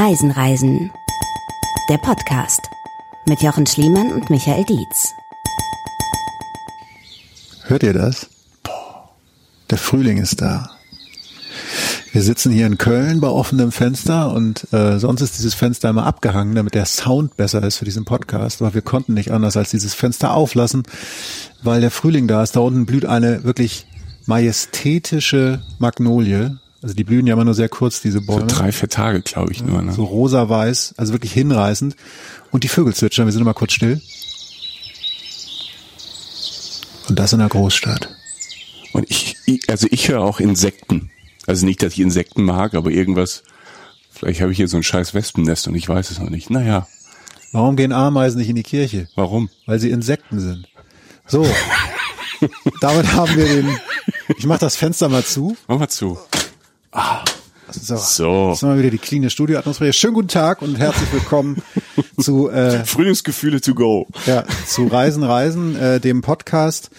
Reisen, Reisen. Der Podcast mit Jochen Schliemann und Michael Dietz. Hört ihr das? Der Frühling ist da. Wir sitzen hier in Köln bei offenem Fenster und äh, sonst ist dieses Fenster immer abgehangen, damit der Sound besser ist für diesen Podcast. Aber wir konnten nicht anders als dieses Fenster auflassen, weil der Frühling da ist. Da unten blüht eine wirklich majestätische Magnolie. Also die blühen ja immer nur sehr kurz, diese Bäume. So drei, vier Tage, glaube ich, nur. Ne? So rosa-weiß, also wirklich hinreißend. Und die Vögel zwitschern, wir sind immer kurz still. Und das in der Großstadt. Und ich, ich also ich höre auch Insekten. Also nicht, dass ich Insekten mag, aber irgendwas. Vielleicht habe ich hier so ein scheiß Wespennest und ich weiß es noch nicht. Naja. Warum gehen Ameisen nicht in die Kirche? Warum? Weil sie Insekten sind. So. Damit haben wir den. Ich mach das Fenster mal zu. Mach mal zu. Ah. So. so. Das ist mal wieder die cleane Studioatmosphäre. Schönen guten Tag und herzlich willkommen zu äh, Frühlingsgefühle to go. Ja, zu Reisen, Reisen, äh, dem Podcast.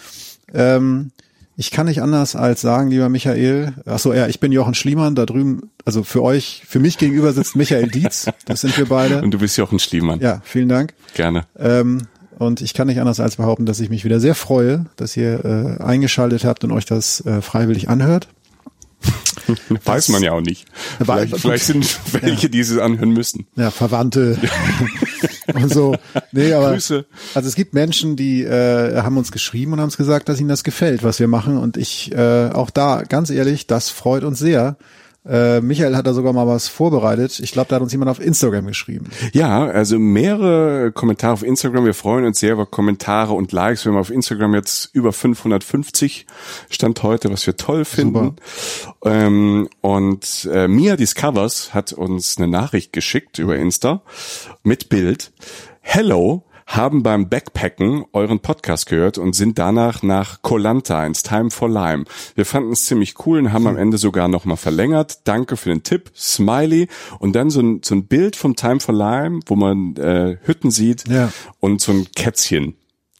Ähm, ich kann nicht anders als sagen, lieber Michael, ach so, ja, ich bin Jochen Schliemann, da drüben, also für euch, für mich gegenüber sitzt Michael Dietz, das sind wir beide. Und du bist Jochen Schliemann. Ja, vielen Dank. Gerne. Ähm, und ich kann nicht anders als behaupten, dass ich mich wieder sehr freue, dass ihr äh, eingeschaltet habt und euch das äh äh, anhört. Weiß man ja auch nicht. Vielleicht, vielleicht sind welche, ja. die es anhören müssen. Ja, Verwandte und so. Nee, aber Grüße. also es gibt Menschen, die äh, haben uns geschrieben und haben uns gesagt, dass ihnen das gefällt, was wir machen. Und ich äh, auch da, ganz ehrlich, das freut uns sehr. Äh, Michael hat da sogar mal was vorbereitet. Ich glaube, da hat uns jemand auf Instagram geschrieben. Ja, also mehrere Kommentare auf Instagram. Wir freuen uns sehr über Kommentare und Likes. Wir haben auf Instagram jetzt über 550 Stand heute, was wir toll finden. Ähm, und äh, Mia Discovers hat uns eine Nachricht geschickt über Insta mit Bild. Hello, haben beim Backpacken euren Podcast gehört und sind danach nach Kolanta ins Time for Lime. Wir fanden es ziemlich cool und haben am Ende sogar nochmal verlängert. Danke für den Tipp, Smiley. Und dann so ein, so ein Bild vom Time for Lime, wo man äh, Hütten sieht ja. und so ein Kätzchen.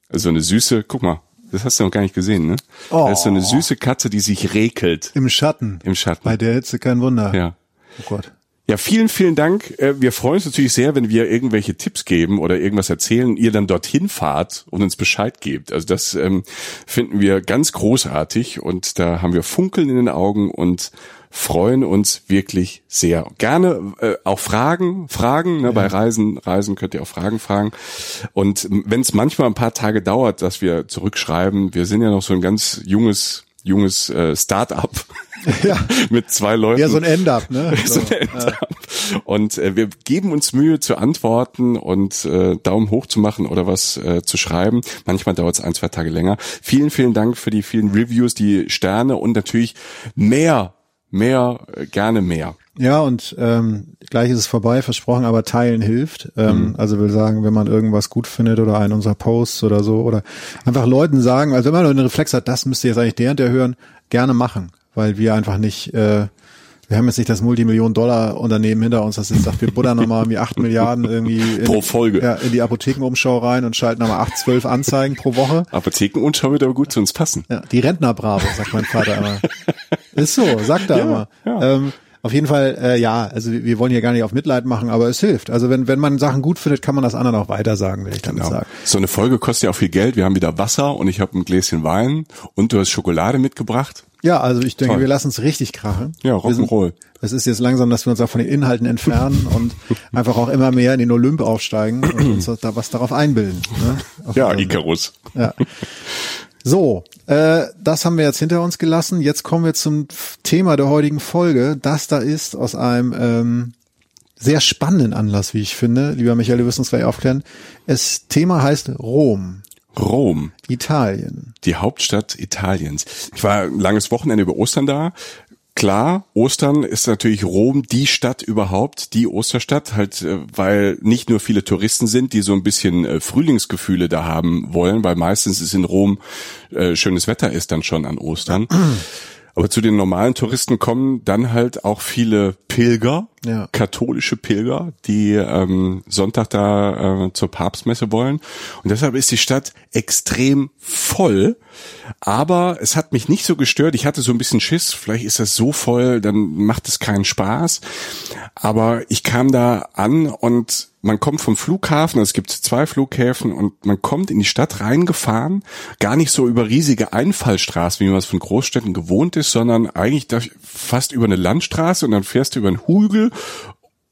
Also eine süße, guck mal, das hast du noch gar nicht gesehen, ne? Oh. Das ist so eine süße Katze, die sich regelt. Im Schatten. Im Schatten. Bei der Hitze kein Wunder. Ja. Oh Gott. Ja, vielen, vielen Dank. Äh, wir freuen uns natürlich sehr, wenn wir irgendwelche Tipps geben oder irgendwas erzählen, ihr dann dorthin fahrt und uns Bescheid gebt. Also das ähm, finden wir ganz großartig und da haben wir Funkeln in den Augen und freuen uns wirklich sehr. Gerne äh, auch Fragen, Fragen, ne, ja. bei Reisen, Reisen könnt ihr auch Fragen fragen. Und wenn es manchmal ein paar Tage dauert, dass wir zurückschreiben, wir sind ja noch so ein ganz junges junges äh, Start-up ja. mit zwei Leuten. Ja, so ein End-up, ne? So, so ein End-up. Ja. Und äh, wir geben uns Mühe zu antworten und äh, Daumen hoch zu machen oder was äh, zu schreiben. Manchmal dauert es ein, zwei Tage länger. Vielen, vielen Dank für die vielen Reviews, die Sterne und natürlich mehr, mehr, äh, gerne mehr. Ja, und ähm, gleich ist es vorbei, versprochen, aber teilen hilft. Ähm, mhm. Also will sagen, wenn man irgendwas gut findet oder einen unserer Posts oder so, oder einfach Leuten sagen, also wenn man einen Reflex hat, das müsste jetzt eigentlich der und der hören, gerne machen. Weil wir einfach nicht, äh, wir haben jetzt nicht das Multimillion-Dollar-Unternehmen hinter uns, das jetzt sagt, wir buddern nochmal irgendwie acht Milliarden irgendwie in, pro Folge ja, in die Apothekenumschau rein und schalten nochmal acht, zwölf Anzeigen pro Woche. Apothekenumschau wird aber gut zu uns passen. Ja, die Rentner-Bravo, sagt mein Vater immer. Ist so, sagt er ja, immer. Ja. Ähm, auf jeden Fall, äh, ja, also wir wollen hier gar nicht auf Mitleid machen, aber es hilft. Also wenn, wenn man Sachen gut findet, kann man das anderen auch weiter sagen, will ich damit genau. sagen. So eine Folge kostet ja auch viel Geld. Wir haben wieder Wasser und ich habe ein Gläschen Wein und du hast Schokolade mitgebracht. Ja, also ich denke, Toll. wir lassen es richtig krachen. Ja, Rock'n'Roll. Es ist jetzt langsam, dass wir uns auch von den Inhalten entfernen und einfach auch immer mehr in den Olymp aufsteigen und uns da was darauf einbilden. Ne? ja, Icarus. Ja. So, äh, das haben wir jetzt hinter uns gelassen. Jetzt kommen wir zum Thema der heutigen Folge. Das da ist aus einem ähm, sehr spannenden Anlass, wie ich finde. Lieber Michael, du wirst uns gleich aufklären. Das Thema heißt Rom. Rom. Italien. Die Hauptstadt Italiens. Ich war ein langes Wochenende über Ostern da. Klar, Ostern ist natürlich Rom die Stadt überhaupt, die Osterstadt, halt, äh, weil nicht nur viele Touristen sind, die so ein bisschen äh, Frühlingsgefühle da haben wollen, weil meistens ist in Rom äh, schönes Wetter ist dann schon an Ostern. Aber zu den normalen Touristen kommen dann halt auch viele Pilger, Ja. katholische Pilger, die ähm, Sonntag da äh, zur Papstmesse wollen. Und deshalb ist die Stadt extrem voll. Aber es hat mich nicht so gestört. Ich hatte so ein bisschen Schiss. Vielleicht ist das so voll, dann macht es keinen Spaß. Aber ich kam da an und man kommt vom Flughafen, es gibt zwei Flughäfen und man kommt in die Stadt reingefahren, gar nicht so über riesige Einfallstraßen, wie man es von Großstädten gewohnt ist, sondern eigentlich fast über eine Landstraße und dann fährst du über einen Hügel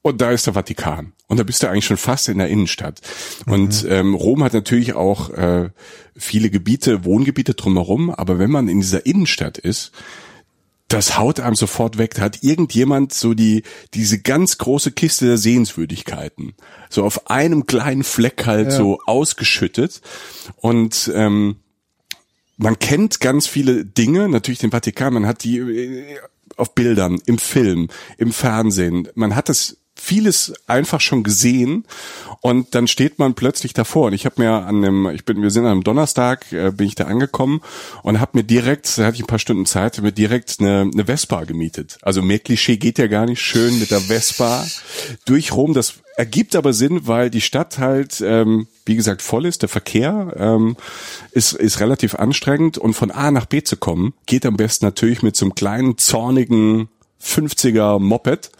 und da ist der Vatikan. Und da bist du eigentlich schon fast in der Innenstadt. Und ähm, Rom hat natürlich auch äh, viele Gebiete, Wohngebiete drumherum, aber wenn man in dieser Innenstadt ist, das haut einem sofort weg. Da hat irgendjemand so die, diese ganz große Kiste der Sehenswürdigkeiten so auf einem kleinen Fleck halt Ja. so ausgeschüttet. Und ähm, man kennt ganz viele Dinge, natürlich den Vatikan, man hat die äh, auf Bildern, im Film, im Fernsehen, man hat das vieles einfach schon gesehen und dann steht man plötzlich davor. Und ich habe mir an dem ich bin wir sind am Donnerstag äh, bin ich da angekommen und habe mir direkt da hatte ich ein paar Stunden Zeit mir direkt eine, eine Vespa gemietet. Also mehr Klischee geht ja gar nicht. Schön mit der Vespa durch Rom. Das ergibt aber Sinn weil die Stadt halt ähm, wie gesagt voll ist. Der Verkehr ähm, ist ist relativ anstrengend. Und von A nach B zu kommen geht am besten natürlich mit so einem kleinen zornigen 50er Moped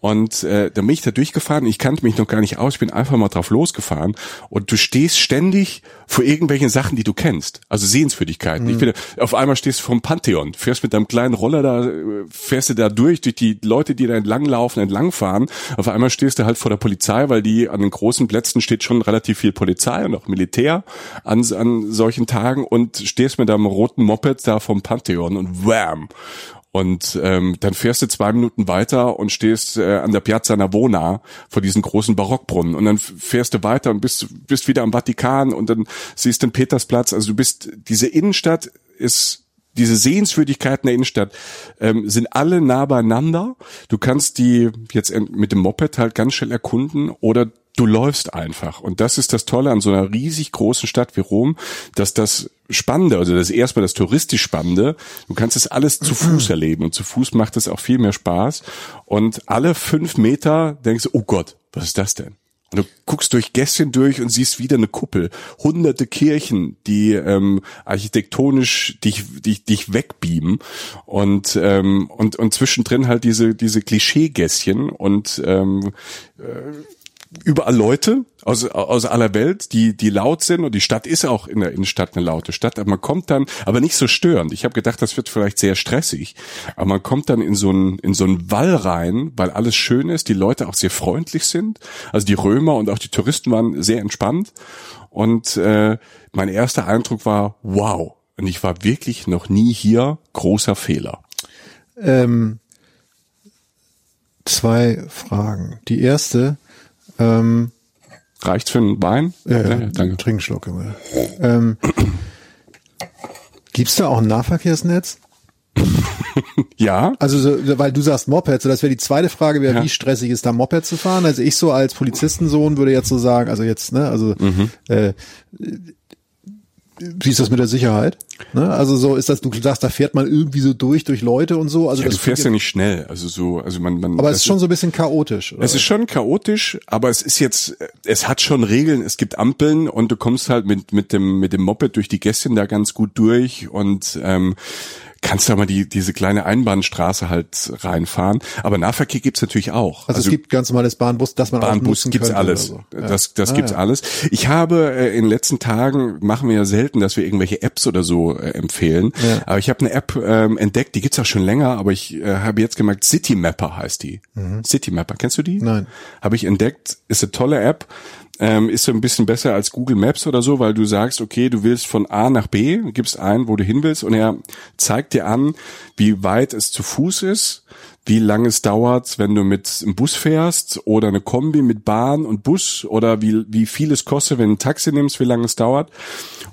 und äh, da bin ich da durchgefahren. Ich kannte mich noch gar nicht aus. Ich bin einfach mal drauf losgefahren. Und du stehst ständig vor irgendwelchen Sachen, die du kennst. Also Sehenswürdigkeiten. Ich finde, auf einmal stehst du vom Pantheon, fährst mit deinem kleinen Roller da, äh, fährst du da durch, durch die Leute, die da entlanglaufen, entlangfahren. Auf einmal stehst du halt vor der Polizei, weil die an den großen Plätzen steht schon relativ viel Polizei und auch Militär an, an solchen Tagen und stehst mit deinem roten Moped da vom Pantheon und wham! Und ähm, dann fährst du zwei Minuten weiter und stehst äh, an der Piazza Navona vor diesen großen Barockbrunnen. Und dann fährst du weiter und bist, bist wieder am Vatikan und dann siehst den Petersplatz. Also du bist, diese Innenstadt ist diese Sehenswürdigkeiten der Innenstadt ähm, sind alle nah beieinander. Du kannst die jetzt mit dem Moped halt ganz schnell erkunden oder du läufst einfach. Und das ist das Tolle an so einer riesig großen Stadt wie Rom, dass das Spannende, also das erstmal das touristisch Spannende, du kannst es alles zu Fuß erleben und zu Fuß macht es auch viel mehr Spaß. Und alle fünf Meter denkst du, oh Gott, was ist das denn? Und du guckst durch Gässchen durch und siehst wieder eine Kuppel, hunderte Kirchen, die ähm, architektonisch dich, dich, dich wegbeamen und ähm, und und zwischendrin halt diese diese Klischeegässchen und ähm, überall Leute aus, aus aller Welt, die, die laut sind und die Stadt ist auch in der Innenstadt eine laute Stadt, aber man kommt dann, aber nicht so störend. Ich habe gedacht, das wird vielleicht sehr stressig, aber man kommt dann in so einen in so einen Wall rein, weil alles schön ist, die Leute auch sehr freundlich sind. Also die Römer und auch die Touristen waren sehr entspannt und äh, mein erster Eindruck war, wow. Und ich war wirklich noch nie hier, großer Fehler. Ähm, zwei Fragen. Die erste, ähm, Reicht's für einen Wein? Ja, danke. Trink einen Schluck. Junge. Ähm, gibt's da auch ein Nahverkehrsnetz? Ja, Also, so, weil du sagst Moped, so das wäre die zweite Frage, wäre, Ja. wie stressig ist da Moped zu fahren? Also ich so als Polizistensohn würde jetzt so sagen, also jetzt, ne, also Mhm. äh, wie ist das mit der Sicherheit? Ne? Also so ist das, du sagst, da fährt man irgendwie so durch, durch Leute und so. Also ja du fährst ja nicht schnell. Also so, also man, man. aber es ist schon so ein bisschen chaotisch. Oder? Es ist schon chaotisch, aber es ist jetzt, es hat schon Regeln. Es gibt Ampeln und du kommst halt mit mit dem mit dem Moped durch die Gässchen da ganz gut durch und ähm, kannst da mal die diese kleine Einbahnstraße halt reinfahren. Aber Nahverkehr gibt's natürlich auch. also, es gibt ganz normales Bahnbus, dass man auch Bahnbus nutzen gibt's alles. so. Ja. Das, das Ah, gibt's ja. alles. Ich habe äh, in den letzten Tagen machen wir ja selten, dass wir irgendwelche Apps oder so äh, empfehlen. Ja. Aber ich habe eine App ähm, entdeckt, die gibt's auch schon länger, aber ich äh, habe jetzt gemerkt, City Mapper heißt die. City Mapper, kennst du die? Mhm. Nein. Habe ich entdeckt, ist eine tolle App. Ähm, ist so ein bisschen besser als Google Maps oder so, weil du sagst, okay, du willst von A nach B, gibst ein, wo du hin willst und er zeigt dir an, wie weit es zu Fuß ist, wie lange es dauert, wenn du mit einem Bus fährst oder eine Kombi mit Bahn und Bus oder wie, wie viel es kostet, wenn du ein Taxi nimmst, wie lange es dauert.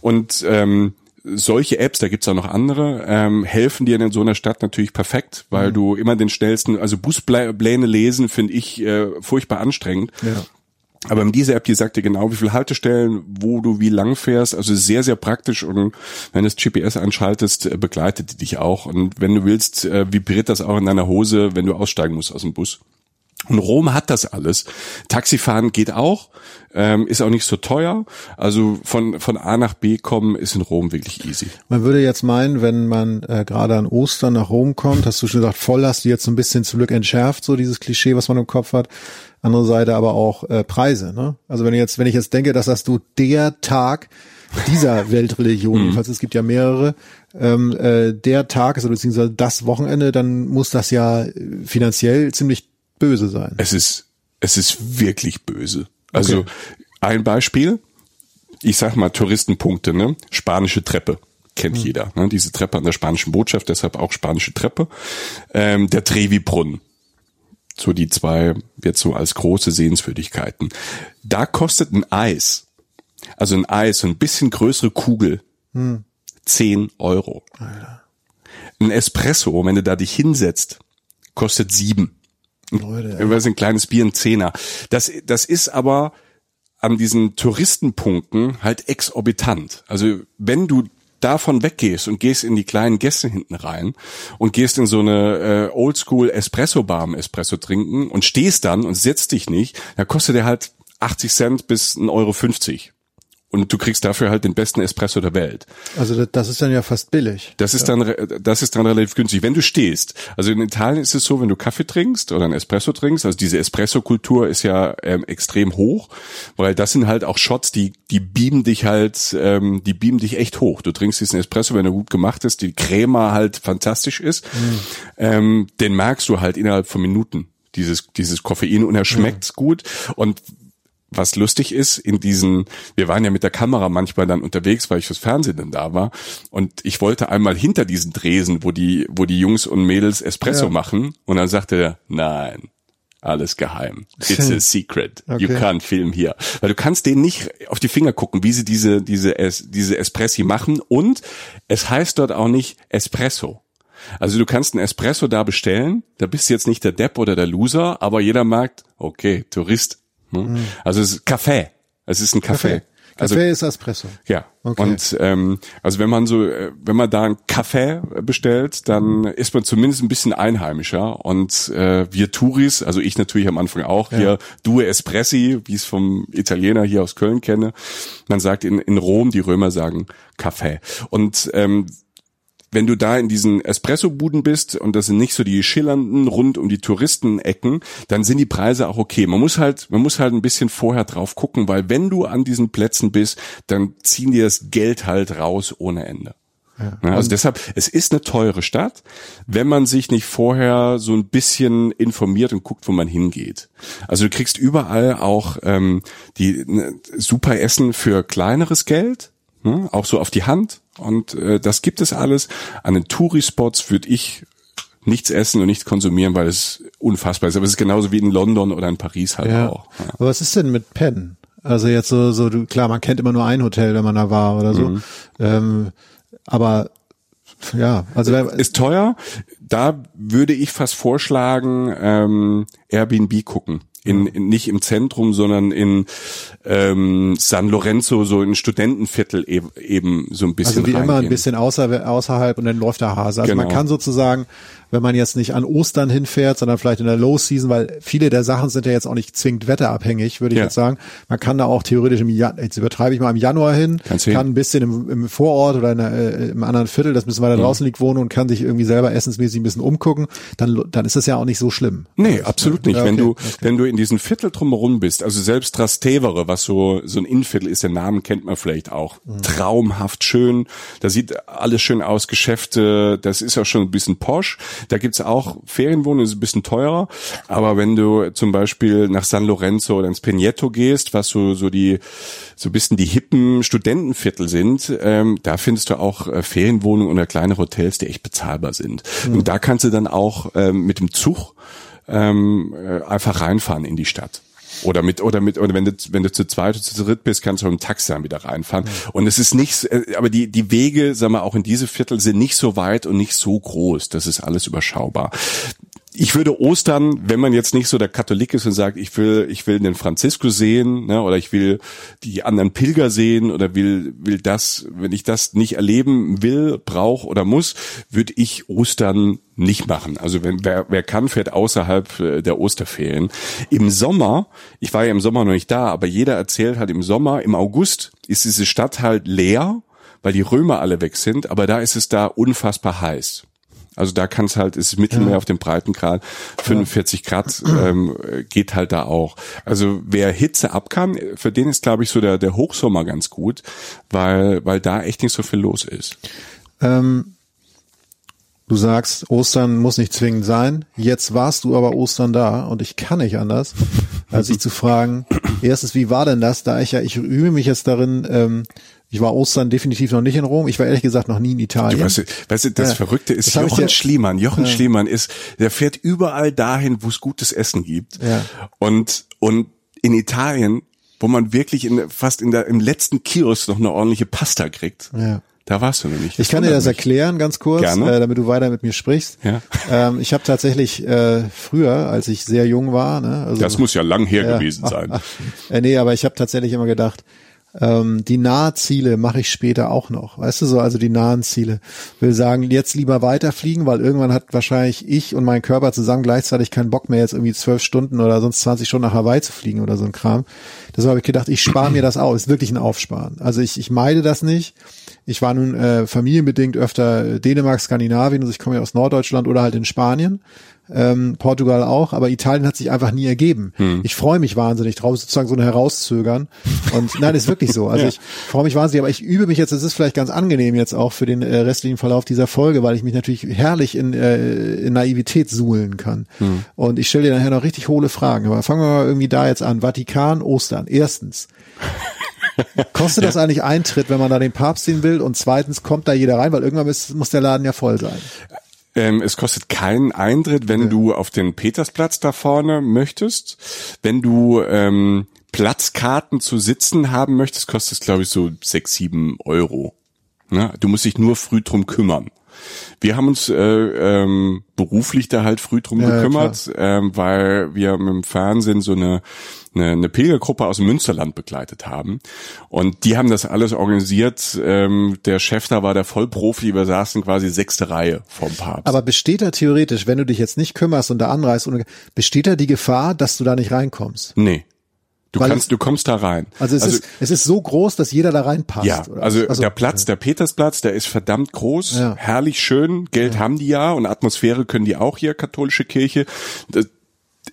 Und ähm, solche Apps, da gibt's auch noch andere, ähm, helfen dir in so einer Stadt natürlich perfekt, weil du immer den schnellsten, also Buspläne lesen, finde ich äh, furchtbar anstrengend. Ja. Aber diese App, die sagt dir genau, wie viele Haltestellen, wo du wie lang fährst. Also sehr, sehr praktisch. Und wenn du das GPS anschaltest, äh, begleitet die dich auch. Und wenn du willst, äh, vibriert das auch in deiner Hose, wenn du aussteigen musst aus dem Bus. Und Rom hat das alles. Taxifahren geht auch, ähm, ist auch nicht so teuer. Also von, von A nach B kommen ist in Rom wirklich easy. Man würde jetzt meinen, wenn man äh, gerade an Ostern nach Rom kommt, hast du schon gesagt, Volllast, die jetzt so ein bisschen zum Glück entschärft, so dieses Klischee, was man im Kopf hat. Andere Seite aber auch äh, Preise. Ne? Also wenn ich jetzt, wenn ich jetzt denke, dass das du der Tag dieser Weltreligion, mhm. jedenfalls es gibt ja mehrere, ähm, äh, der Tag ist oder beziehungsweise das Wochenende, dann muss das ja finanziell ziemlich böse sein. Es ist, es ist wirklich böse. Also okay. ein Beispiel, ich sag mal Touristenpunkte, ne? Spanische Treppe. Kennt mhm. jeder, ne? diese Treppe an der spanischen Botschaft, deshalb auch spanische Treppe. Ähm, der Trevi-Brunnen, so die zwei jetzt so als große Sehenswürdigkeiten. Da kostet ein Eis, also ein Eis, so ein bisschen größere Kugel, hm. 10 Euro. Alter. Ein Espresso, wenn du da dich hinsetzt, kostet sieben. Leute. Ja. ein kleines Bier, ein Zehner. Das, das ist aber an diesen Touristenpunkten halt exorbitant. Also wenn du davon weggehst und gehst in die kleinen Gäste hinten rein und gehst in so eine äh, Oldschool Espresso Bar Espresso trinken und stehst dann und setzt dich nicht, da kostet der halt 80 Cent bis 1,50 Euro. Und du kriegst dafür halt den besten Espresso der Welt. Also das ist dann ja fast billig. Das ist ja. dann, das ist dann relativ günstig. Wenn du stehst, also in Italien ist es so, wenn du Kaffee trinkst oder ein Espresso trinkst, also diese Espresso-Kultur ist ja ähm, extrem hoch, weil das sind halt auch Shots, die, die beamen dich halt, ähm, die beamen dich echt hoch. Du trinkst diesen Espresso, wenn er gut gemacht ist, die Crema halt fantastisch ist, mhm. ähm, den merkst du halt innerhalb von Minuten dieses, dieses Koffein und er schmeckt ja. gut. Und was lustig ist, in diesen, wir waren ja mit der Kamera manchmal dann unterwegs, weil ich fürs Fernsehen dann da war. Und ich wollte einmal hinter diesen Dresen, wo die, wo die Jungs und Mädels Espresso ja. machen. Und dann sagte er, nein, alles geheim. It's a secret. Okay. You can't film here. Weil du kannst denen nicht auf die Finger gucken, wie sie diese, diese, es, diese Espressi machen. Und es heißt dort auch nicht Espresso. Also du kannst einen Espresso da bestellen, da bist du jetzt nicht der Depp oder der Loser, aber jeder merkt, okay, Tourist? Mhm. Also es ist Kaffee. Es ist ein Kaffee. Kaffee. Also, Kaffee ist Espresso. Ja. Okay. Und ähm, also wenn man so, äh, wenn man da einen Kaffee bestellt, dann ist man zumindest ein bisschen einheimischer. Und äh, wir Touris, also ich natürlich am Anfang auch, ja. hier Due Espressi, wie ich es vom Italiener hier aus Köln kenne. Man sagt in, in Rom, die Römer sagen Kaffee. Und ähm, wenn du da in diesen Espresso-Buden bist und das sind nicht so die schillernden rund um die Touristenecken, dann sind die Preise auch okay. Man muss halt, man muss halt ein bisschen vorher drauf gucken, weil wenn du an diesen Plätzen bist, dann ziehen die das Geld halt raus ohne Ende. Ja. Also deshalb, es ist eine teure Stadt, wenn man sich nicht vorher so ein bisschen informiert und guckt, wo man hingeht. Also du kriegst überall auch ähm, die ne, super Essen für kleineres Geld, ne, auch so auf die Hand. Und äh, das gibt es alles. An den Tourispots würde ich nichts essen und nichts konsumieren, weil es unfassbar ist. Aber es ist genauso wie in London oder in Paris halt ja. auch. Ja. Aber was ist denn mit Penn? Also jetzt so, so du, klar, man kennt immer nur ein Hotel, wenn man da war oder so. Mhm. Ähm, aber ja, also ist teuer. Da würde ich fast vorschlagen, ähm, Airbnb gucken in, in nicht im Zentrum, sondern in ähm, San Lorenzo, so in Studentenviertel eben, eben so ein bisschen. Also wie reingehen. immer ein bisschen außer, außerhalb und dann läuft der Hase. Also genau. man kann sozusagen wenn man jetzt nicht an Ostern hinfährt, sondern vielleicht in der Low Season, weil viele der Sachen sind ja jetzt auch nicht zwingend wetterabhängig, würde ich ja. jetzt sagen. Man kann da auch theoretisch im Januar, jetzt übertreibe ich mal im Januar hin, Kannst kann ein bisschen im, im Vorort oder in der, äh, im anderen Viertel, das ein bisschen weiter mhm. draußen liegt, wohnen und kann sich irgendwie selber essensmäßig ein bisschen umgucken, dann, dann ist das ja auch nicht so schlimm. Nee, also, absolut nicht. Ja, okay, wenn du, okay. wenn du in diesem Viertel drumherum bist, also selbst Trastevere, was so, so ein Innenviertel ist, den Namen kennt man vielleicht auch. Mhm. Traumhaft schön. Da sieht alles schön aus, Geschäfte, das ist auch schon ein bisschen posch. Da gibt's auch Ferienwohnung, ist ein bisschen teurer. Aber wenn du zum Beispiel nach San Lorenzo oder ins Pineto gehst, was so, so die, so ein bisschen die hippen Studentenviertel sind, ähm, da findest du auch äh, Ferienwohnungen oder kleine Hotels, die echt bezahlbar sind. Mhm. Und da kannst du dann auch ähm, mit dem Zug ähm, äh, einfach reinfahren in die Stadt. Oder mit, oder mit, oder wenn du, wenn du zu zweit oder zu dritt bist, kannst du mit dem Taxi dann wieder reinfahren. Mhm. Und es ist nicht, äh, aber die, die Wege, sagen wir, auch in diese Viertel sind nicht so weit und nicht so groß. Das ist alles überschaubar. Ich würde Ostern, wenn man jetzt nicht so der Katholik ist und sagt, ich will, ich will den Franziskus sehen, ne, oder ich will die anderen Pilger sehen oder will, will das, wenn ich das nicht erleben will, brauche oder muss, würde ich Ostern nicht machen. Also wenn wer, wer kann, fährt außerhalb äh, der Osterferien. Im Sommer, ich war ja im Sommer noch nicht da, aber jeder erzählt halt im Sommer, im August ist diese Stadt halt leer, weil die Römer alle weg sind, aber da ist es da unfassbar heiß. Also da kann es halt, ist Mittelmeer ja. auf dem Breitengrad, 45 ja. Grad ähm, geht halt da auch. Also wer Hitze ab kann, für den ist, glaube ich, so der, der Hochsommer ganz gut, weil, weil da echt nicht so viel los ist. Ähm, du sagst, Ostern muss nicht zwingend sein. Jetzt warst du aber Ostern da und ich kann nicht anders, als dich zu fragen, erstens, wie war denn das, da ich ja, ich übe mich jetzt darin, ähm, ich war Ostern definitiv noch nicht in Rom. Ich war ehrlich gesagt noch nie in Italien. Du, weißt, du, weißt du, das ja, Verrückte ist, das Jochen Schliemann, Jochen ja. Schliemann ist, der fährt überall dahin, wo es gutes Essen gibt. Ja. Und, und in Italien, wo man wirklich in, fast in der, im letzten Kiosk noch eine ordentliche Pasta kriegt. Ja. Da warst du nicht. ich kann dir das erklären, ganz kurz, äh, damit du weiter mit mir sprichst. Ja. Ähm, ich habe tatsächlich äh, früher, als ich sehr jung war, ne, also, das muss ja lang her ja, gewesen sein. äh, nee, aber ich habe tatsächlich immer gedacht, ähm, die Nahziele mache ich später auch noch. Weißt du so, also die nahen Ziele. Will sagen, jetzt lieber weiterfliegen, weil irgendwann hat wahrscheinlich ich und mein Körper zusammen gleichzeitig keinen Bock mehr, jetzt irgendwie zwölf Stunden oder sonst 20 Stunden nach Hawaii zu fliegen oder so ein Kram. Deshalb habe ich gedacht, ich spare mir das auf. Ist wirklich ein Aufsparen. Also ich, ich meide das nicht. Ich war nun äh, familienbedingt öfter Dänemark, Skandinavien, also ich komme ja aus Norddeutschland oder halt in Spanien ähm, Portugal auch, aber Italien hat sich einfach nie ergeben. Hm. Ich freue mich wahnsinnig drauf, sozusagen so ein Herauszögern. Und nein, ist wirklich so. Also ja. ich freue mich wahnsinnig, aber ich übe mich jetzt, das ist vielleicht ganz angenehm jetzt auch für den äh, restlichen Verlauf dieser Folge, weil ich mich natürlich herrlich in, äh, in Naivität suhlen kann. Hm. Und ich stelle dir nachher noch richtig hohle Fragen. Aber fangen wir mal irgendwie da jetzt an. Vatikan, Ostern. Erstens. Kostet ja. das eigentlich Eintritt, wenn man da den Papst sehen will? Und zweitens, kommt da jeder rein? Weil irgendwann muss, muss der Laden ja voll sein. Ähm, es kostet keinen Eintritt, wenn ja. du auf den Petersplatz da vorne möchtest. Wenn du ähm, Platzkarten zu sitzen haben möchtest, kostet es, glaube ich, so sechs, sieben Euro. Ne? Du musst dich nur früh drum kümmern. Wir haben uns äh, ähm, beruflich da halt früh drum ja, gekümmert, ähm, weil wir mit dem Fernsehen so eine eine, eine Pilgergruppe aus dem Münsterland begleitet haben. Und die haben das alles organisiert. Ähm, der Chef da war der Vollprofi, wir saßen quasi sechste Reihe vom Papst. Aber besteht da theoretisch, wenn du dich jetzt nicht kümmerst und da anreist, besteht da die Gefahr, dass du da nicht reinkommst? Nee. Du Weil kannst, du kommst da rein. Also es, also, ist, es ist so groß, dass jeder da reinpasst. Ja, also, also, der Platz, der Petersplatz, der ist verdammt groß, ja. herrlich schön, Geld ja. haben die ja und Atmosphäre können die auch hier, katholische Kirche.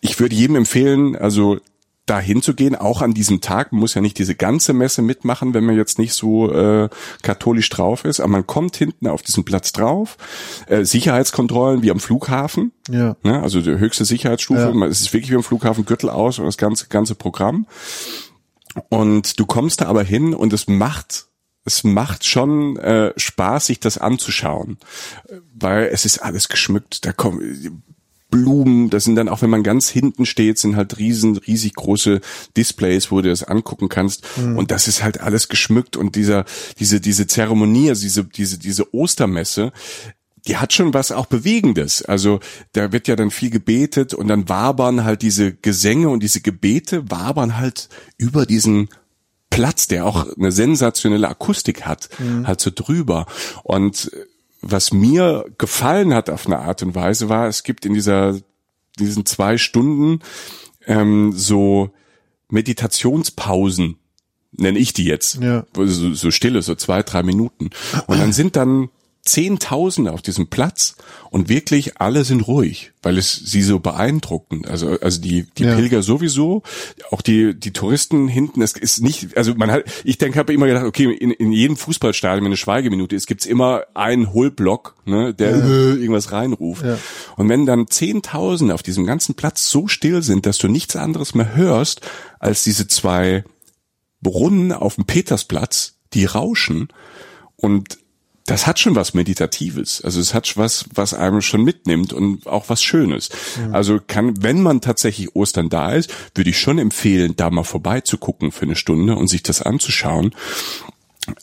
Ich würde jedem empfehlen, also da hinzugehen, auch an diesem Tag. Man muss ja nicht diese ganze Messe mitmachen, wenn man jetzt nicht so äh, katholisch drauf ist. Aber man kommt hinten auf diesen Platz drauf. Äh, Sicherheitskontrollen wie am Flughafen. Ja. Ne? Also die höchste Sicherheitsstufe. Ja. Es ist wirklich wie am Flughafen Gürtel aus und das ganze ganze Programm. Und du kommst da aber hin und es macht es macht schon äh, Spaß, sich das anzuschauen, weil es ist alles geschmückt. Da kommen Blumen, das sind dann auch, wenn man ganz hinten steht, sind halt riesen, riesig große Displays, wo du das angucken kannst. Mhm. Und das ist halt alles geschmückt und dieser, diese, diese Zeremonie, also diese, diese, diese Ostermesse, die hat schon was auch Bewegendes. Also da wird ja dann viel gebetet und dann wabern halt diese Gesänge und diese Gebete wabern halt über diesen Platz, der auch eine sensationelle Akustik hat, mhm. halt so drüber. Und was mir gefallen hat auf eine Art und Weise war, es gibt in dieser diesen zwei Stunden ähm, so Meditationspausen, nenne ich die jetzt, ja. so, so stille, so zwei, drei Minuten. Und dann sind dann Zehntausende auf diesem Platz und wirklich alle sind ruhig, weil es sie so beeindrucken. Also, also die, die ja. Pilger sowieso, auch die, die Touristen hinten, es ist nicht, also man hat, ich denke, habe immer gedacht, okay, in, in jedem Fußballstadion, wenn eine Schweigeminute ist, gibt's immer einen Hohlblock, ne, der ja. irgendwas reinruft. Ja. Und wenn dann Zehntausende auf diesem ganzen Platz so still sind, dass du nichts anderes mehr hörst, als diese zwei Brunnen auf dem Petersplatz, die rauschen und das hat schon was Meditatives. Also es hat was, was einem schon mitnimmt und auch was Schönes. Mhm. Also kann, wenn man tatsächlich Ostern da ist, würde ich schon empfehlen, da mal vorbeizugucken für eine Stunde und sich das anzuschauen.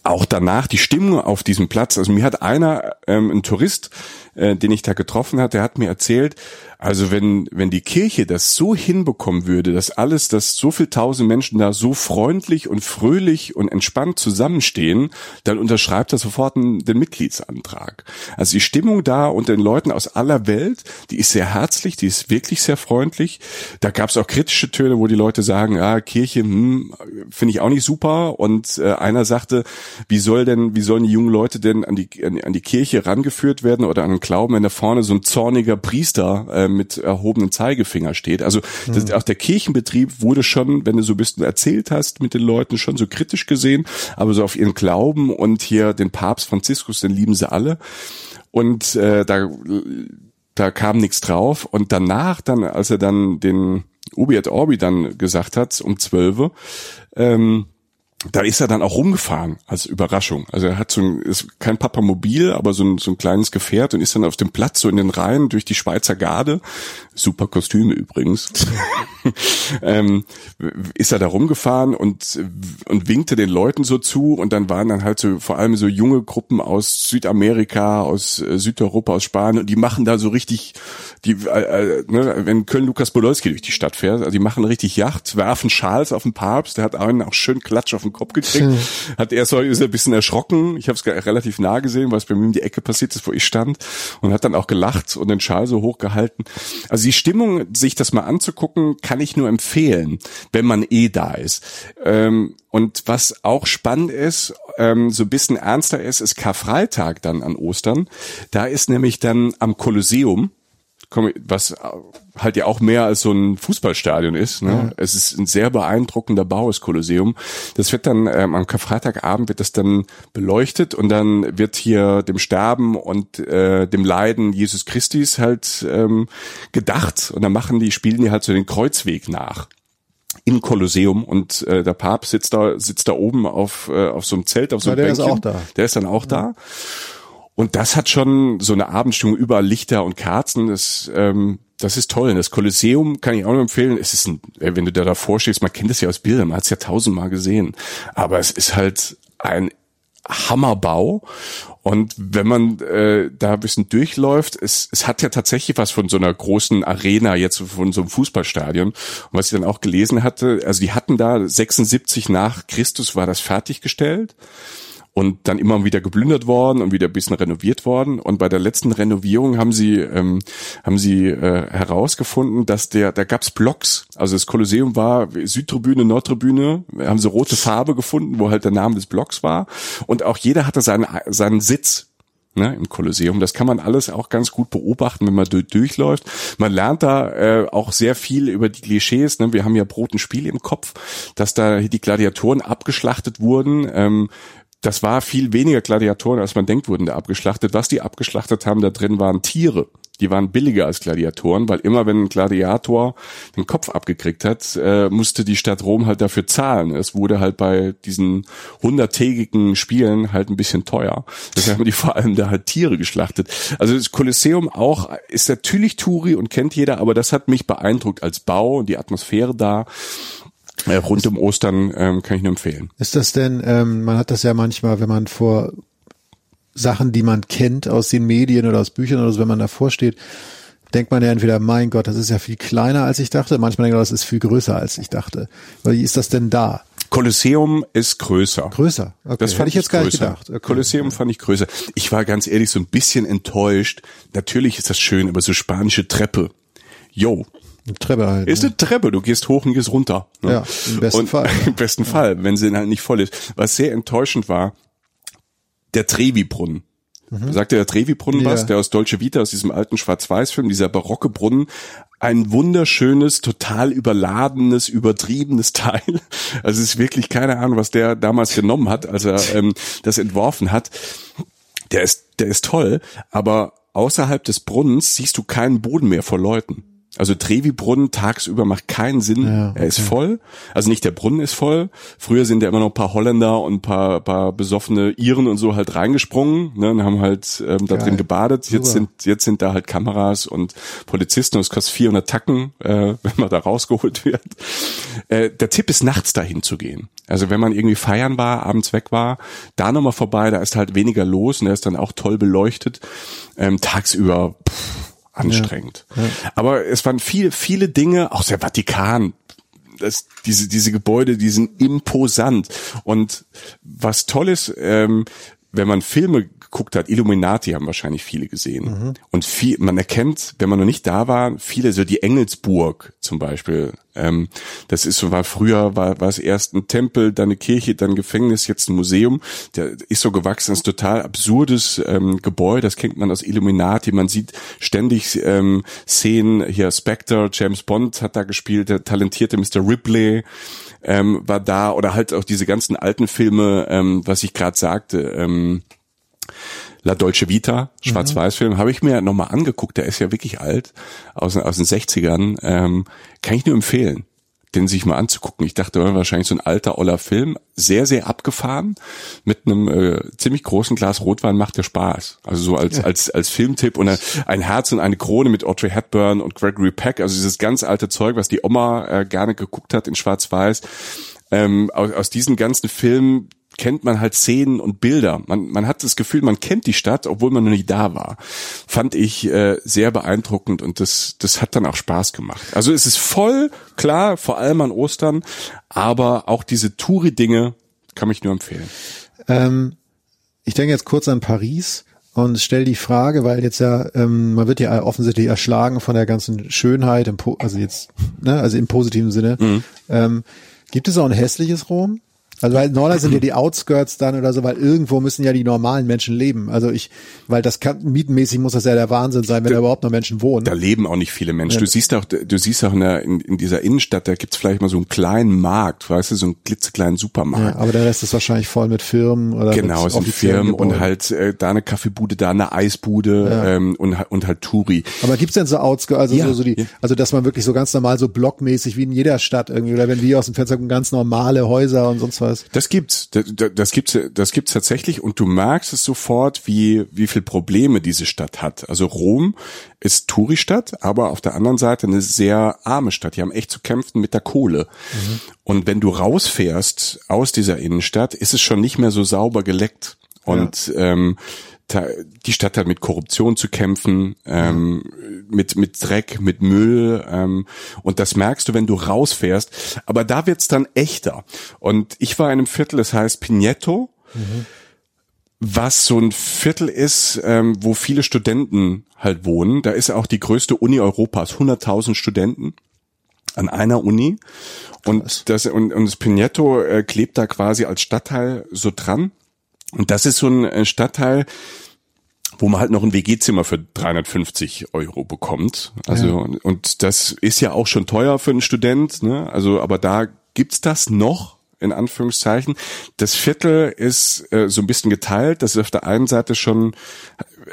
Auch danach die Stimmung auf diesem Platz. Also mir hat einer, ähm, ein Tourist, äh, den ich da getroffen hat, der hat mir erzählt, Also wenn, wenn die Kirche das so hinbekommen würde, dass alles, dass so viel tausend Menschen da so freundlich und fröhlich und entspannt zusammenstehen, dann unterschreibt er sofort den Mitgliedsantrag. Also die Stimmung da unter den Leuten aus aller Welt, die ist sehr herzlich, die ist wirklich sehr freundlich. Da gab es auch kritische Töne, wo die Leute sagen, ah, Kirche, hm, finde ich auch nicht super. Und äh, einer sagte, wie soll denn, wie sollen die jungen Leute denn an die, an, die Kirche rangeführt werden oder an den Glauben, wenn da vorne so ein zorniger Priester äh, mit erhobenen Zeigefinger steht. Also das, mhm. auch der Kirchenbetrieb wurde schon, wenn du so ein bisschen erzählt hast mit den Leuten, schon so kritisch gesehen, aber so auf ihren Glauben und hier den Papst Franziskus, den lieben sie alle. Und äh, da, da kam nichts drauf. Und danach, dann, als er dann den Ubi et Orbi dann gesagt hat, um zwölf, ähm, da ist er dann auch rumgefahren als Überraschung. Also er hat so ein, ist kein Papamobil, aber so ein, so ein kleines Gefährt und ist dann auf dem Platz so in den Reihen durch die Schweizer Garde. Super Kostüme übrigens. ähm, ist er da rumgefahren und, und winkte den Leuten so zu und dann waren dann halt so vor allem so junge Gruppen aus Südamerika, aus äh, Südeuropa, aus Spanien und die machen da so richtig, die, äh, äh, ne, wenn Köln Lukas Podolski durch die Stadt fährt, also die machen richtig Yacht, werfen Schals auf den Papst, der hat einen auch schön Klatsch auf den Kopf gekriegt. Hat er so ist ein bisschen erschrocken. Ich habe es relativ nah gesehen, was bei mir um die Ecke passiert ist, wo ich stand und hat dann auch gelacht und den Schal so hochgehalten. Also die Stimmung, sich das mal anzugucken, kann ich nur empfehlen, wenn man eh da ist. Ähm, und was auch spannend ist, ähm, so ein bisschen ernster ist, ist Karfreitag dann an Ostern. Da ist nämlich dann am Kolosseum was halt ja auch mehr als so ein Fußballstadion ist. Ne? Ja. Es ist ein sehr beeindruckender Bau, das Kolosseum. Das wird dann ähm, am Karfreitagabend wird das dann beleuchtet und dann wird hier dem Sterben und äh, dem Leiden Jesus Christis halt ähm, gedacht und dann machen die, spielen die halt so den Kreuzweg nach im Kolosseum und äh, der Papst sitzt da sitzt da oben auf äh, auf so einem Zelt auf so einem ja, der Bänkchen. ist auch da. Der ist dann auch ja. da. Und das hat schon so eine Abendstimmung, überall Lichter und Kerzen. Das, ähm, das ist toll. Das Kolosseum kann ich auch nur empfehlen. Es ist ein, äh, wenn du da davor stehst, man kennt es ja aus Bildern, man hat es ja tausendmal gesehen. Aber es ist halt ein Hammerbau. Und wenn man äh, da ein bisschen durchläuft, es, es hat ja tatsächlich was von so einer großen Arena, jetzt von so einem Fußballstadion. Und was ich dann auch gelesen hatte, also die hatten da 76 nach Christus war das fertiggestellt und dann immer wieder geplündert worden und wieder ein bisschen renoviert worden. Und bei der letzten Renovierung haben sie ähm, haben sie äh, herausgefunden, dass der da gab's Blocks. Also das Kolosseum war Südtribüne, Nordtribüne. Haben sie rote Farbe gefunden, wo halt der Name des Blocks war. Und auch jeder hatte seinen seinen Sitz ne, im Kolosseum. Das kann man alles auch ganz gut beobachten, wenn man durchläuft. Man lernt da äh, auch sehr viel über die Klischees. Ne? Wir haben ja Brot und Spiel im Kopf, dass da die Gladiatoren abgeschlachtet wurden. Ähm, das war viel weniger Gladiatoren, als man denkt, wurden da abgeschlachtet. Was die abgeschlachtet haben, da drin waren Tiere. Die waren billiger als Gladiatoren, weil immer wenn ein Gladiator den Kopf abgekriegt hat, äh, musste die Stadt Rom halt dafür zahlen. Es wurde halt bei diesen hunderttägigen Spielen halt ein bisschen teuer. Deshalb haben die vor allem da halt Tiere geschlachtet. Also das Kolosseum auch ist natürlich Turi und kennt jeder, aber das hat mich beeindruckt als Bau und die Atmosphäre da. Äh, rund um Ostern ähm, kann ich nur empfehlen. Ist das denn, ähm, man hat das ja manchmal, wenn man vor Sachen, die man kennt aus den Medien oder aus Büchern oder so, wenn man davor steht, denkt man ja entweder, mein Gott, das ist ja viel kleiner als ich dachte, manchmal denkt man, das ist viel größer als ich dachte. Wie ist das denn da? Kolosseum ist größer. Größer. Okay. Das fand ich jetzt gar größer. nicht gedacht. Okay. Kolosseum fand ich größer. Ich war ganz ehrlich so ein bisschen enttäuscht. Natürlich ist das schön, aber so spanische Treppe. Yo, eine Treppe halt. Ist eine Treppe, du gehst hoch und gehst runter. Ne? Ja, im besten und, Fall. Im besten ja. Fall, wenn sie halt nicht voll ist. Was sehr enttäuschend war, der Trevi-Brunnen. Mhm. Sagt der Trevi-Brunnen ja. was? Der aus Dolce Vita, aus diesem alten Schwarz-Weiß-Film, dieser barocke Brunnen. Ein wunderschönes, total überladenes, übertriebenes Teil. Also es ist wirklich keine Ahnung, was der damals genommen hat, als er ähm, das entworfen hat. Der ist, der ist toll, aber außerhalb des Brunnens siehst du keinen Boden mehr vor Leuten. Also Trevi-Brunnen tagsüber macht keinen Sinn. Ja, okay. Er ist voll. Also nicht der Brunnen ist voll. Früher sind ja immer noch ein paar Holländer und ein paar, paar besoffene Iren und so halt reingesprungen ne, und haben halt ähm, da drin gebadet. Super. Jetzt sind, jetzt sind da halt Kameras und Polizisten und es kostet 400 Tacken, äh, wenn man da rausgeholt wird. Äh, der Tipp ist, nachts dahin zu gehen. Also wenn man irgendwie feiern war, abends weg war, da nochmal vorbei, da ist halt weniger los und er ist dann auch toll beleuchtet. Ähm, tagsüber, pff, anstrengend. Ja. Ja. Aber es waren viele, viele Dinge, auch der Vatikan, das, diese, diese Gebäude, die sind imposant. Und was toll ist, ähm, wenn man Filme geguckt hat, Illuminati haben wahrscheinlich viele gesehen. Mhm. Und viel, man erkennt, wenn man noch nicht da war, viele, so die Engelsburg zum Beispiel. Ähm, das ist so, war früher, war, war es erst ein Tempel, dann eine Kirche, dann ein Gefängnis, jetzt ein Museum. Der ist so gewachsen, ist total absurdes ähm, Gebäude, das kennt man aus Illuminati. Man sieht ständig ähm, Szenen, hier Spectre, James Bond hat da gespielt, der talentierte Mr. Ripley ähm, war da oder halt auch diese ganzen alten Filme, ähm, was ich gerade sagte, ähm, La Dolce Vita, Schwarz-Weiß-Film, habe ich mir nochmal angeguckt, der ist ja wirklich alt, aus, aus den 60ern, ähm, kann ich nur empfehlen, den sich mal anzugucken. Ich dachte, wahrscheinlich so ein alter, oller Film, sehr, sehr abgefahren, mit einem äh, ziemlich großen Glas Rotwein macht der Spaß. Also so als, als, als Filmtipp und ein Herz und eine Krone mit Audrey Hepburn und Gregory Peck, also dieses ganz alte Zeug, was die Oma äh, gerne geguckt hat in Schwarz-Weiß. Ähm, aus, aus diesen ganzen Filmen, kennt man halt Szenen und Bilder. Man, man hat das Gefühl, man kennt die Stadt, obwohl man noch nie da war. Fand ich äh, sehr beeindruckend und das, das hat dann auch Spaß gemacht. Also es ist voll, klar, vor allem an Ostern, aber auch diese Touri-Dinge kann mich nur empfehlen. Ähm, ich denke jetzt kurz an Paris und stell die Frage, weil jetzt ja, ähm, man wird ja offensichtlich erschlagen von der ganzen Schönheit, im also jetzt, ne, also im positiven Sinne. Mhm. Ähm, gibt es auch ein hässliches Rom? Also weil Norder sind ja die Outskirts dann oder so, weil irgendwo müssen ja die normalen Menschen leben. Also ich, weil das kann, mietenmäßig muss das ja der Wahnsinn sein, wenn da, da überhaupt noch Menschen wohnen. Da leben auch nicht viele Menschen. Ja. Du siehst auch, du siehst auch in, der, in, in dieser Innenstadt, da gibt's vielleicht mal so einen kleinen Markt, weißt du, so einen klitzekleinen Supermarkt. Ja, aber der Rest ist wahrscheinlich voll mit Firmen oder Genau, es sind Firmen Gebäuden. und halt äh, da eine Kaffeebude, da eine Eisbude ja. ähm, und, und halt Touri. Aber gibt's denn so Outskirts, also ja, so, so die, also dass man wirklich so ganz normal so blockmäßig wie in jeder Stadt irgendwie, oder wenn wir aus dem Fenster gucken, ganz normale Häuser und sonst was? Das gibt's das, das gibt's, das gibt's tatsächlich und du merkst es sofort, wie, wie viel Probleme diese Stadt hat. Also Rom ist Touristadt, aber auf der anderen Seite eine sehr arme Stadt. Die haben echt zu kämpfen mit der Kohle. Mhm. Und wenn du rausfährst aus dieser Innenstadt, ist es schon nicht mehr so sauber geleckt. Und ja. ähm, die Stadt hat mit Korruption zu kämpfen, ähm, mit mit Dreck, mit Müll ähm, und das merkst du, wenn du rausfährst. Aber da wird's dann echter. Und ich war in einem Viertel, das heißt Pineto, mhm. was so ein Viertel ist, ähm, wo viele Studenten halt wohnen. Da ist auch die größte Uni Europas, 100.000 Studenten an einer Uni und das und, und das Pineto äh, klebt da quasi als Stadtteil so dran und das ist so ein äh, Stadtteil, wo man halt noch ein WG-Zimmer für 350 Euro bekommt. Also ja. und das ist ja auch schon teuer für einen Student. Ne? Also aber da gibt's das noch in Anführungszeichen. Das Viertel ist äh, so ein bisschen geteilt. Das ist auf der einen Seite schon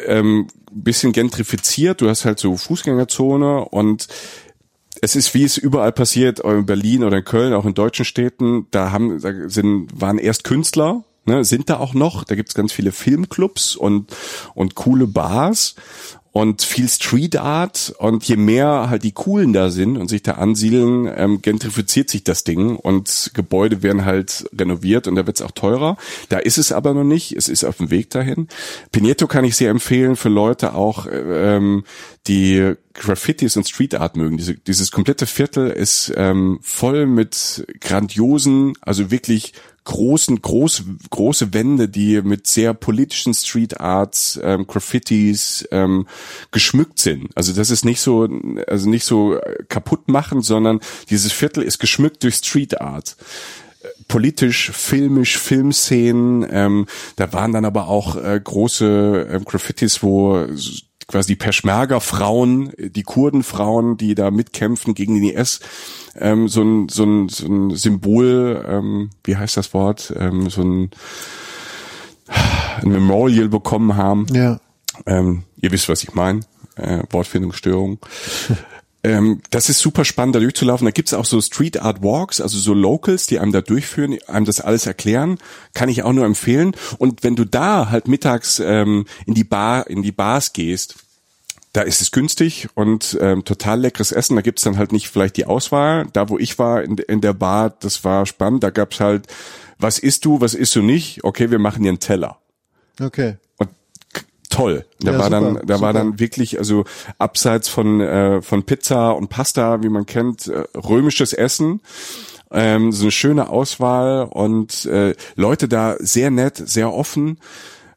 ähm, bisschen gentrifiziert. Du hast halt so Fußgängerzone und es ist wie es überall passiert, in Berlin oder in Köln, auch in deutschen Städten. Da haben, da sind, waren erst Künstler ne, sind da auch noch. Da gibt's ganz viele Filmclubs und, und coole Bars und viel Street Art und je mehr halt die Coolen da sind und sich da ansiedeln, ähm, gentrifiziert sich das Ding und Gebäude werden halt renoviert und da wird's auch teurer. Da ist es aber noch nicht, es ist auf dem Weg dahin. Pineto kann ich sehr empfehlen für Leute auch, ähm, die Graffitis und Street Art mögen. Diese, dieses komplette Viertel ist ähm, voll mit grandiosen, also wirklich großen, groß, große Wände, die mit sehr politischen Street Arts, ähm, Graffitis ähm, geschmückt sind. Also das ist nicht so, also nicht so kaputt machen, sondern dieses Viertel ist geschmückt durch Street Art politisch, filmisch, Filmszenen. Ähm, da waren dann aber auch äh, große äh, Graffitis, wo quasi die Peschmerga-Frauen, die Kurdenfrauen, die da mitkämpfen gegen den IS, ähm, so, ein, so, ein, so ein Symbol, ähm, wie heißt das Wort, ähm, so ein, ein Memorial bekommen haben. Ja. Ähm, ihr wisst, was ich meine. Äh, Wortfindungsstörung. ähm, das ist super spannend, da durchzulaufen. Da gibt's auch so Street Art Walks, also so Locals, die einem da durchführen, einem das alles erklären. Kann ich auch nur empfehlen. Und wenn du da halt mittags ähm, in die Bar, in die Bars gehst, da ist es günstig und ähm, total leckeres Essen. Da gibt's dann halt nicht vielleicht die Auswahl. Da, wo ich war in, in der Bar, das war spannend. Da gab's halt, was isst du, was isst du nicht? Okay, wir machen dir einen Teller. Okay. Toll. Da Ja, war super, dann, da war super. dann wirklich, also abseits von äh, von Pizza und Pasta, wie man kennt, äh, römisches Essen. Ähm, so eine schöne Auswahl und äh, Leute da sehr nett, sehr offen.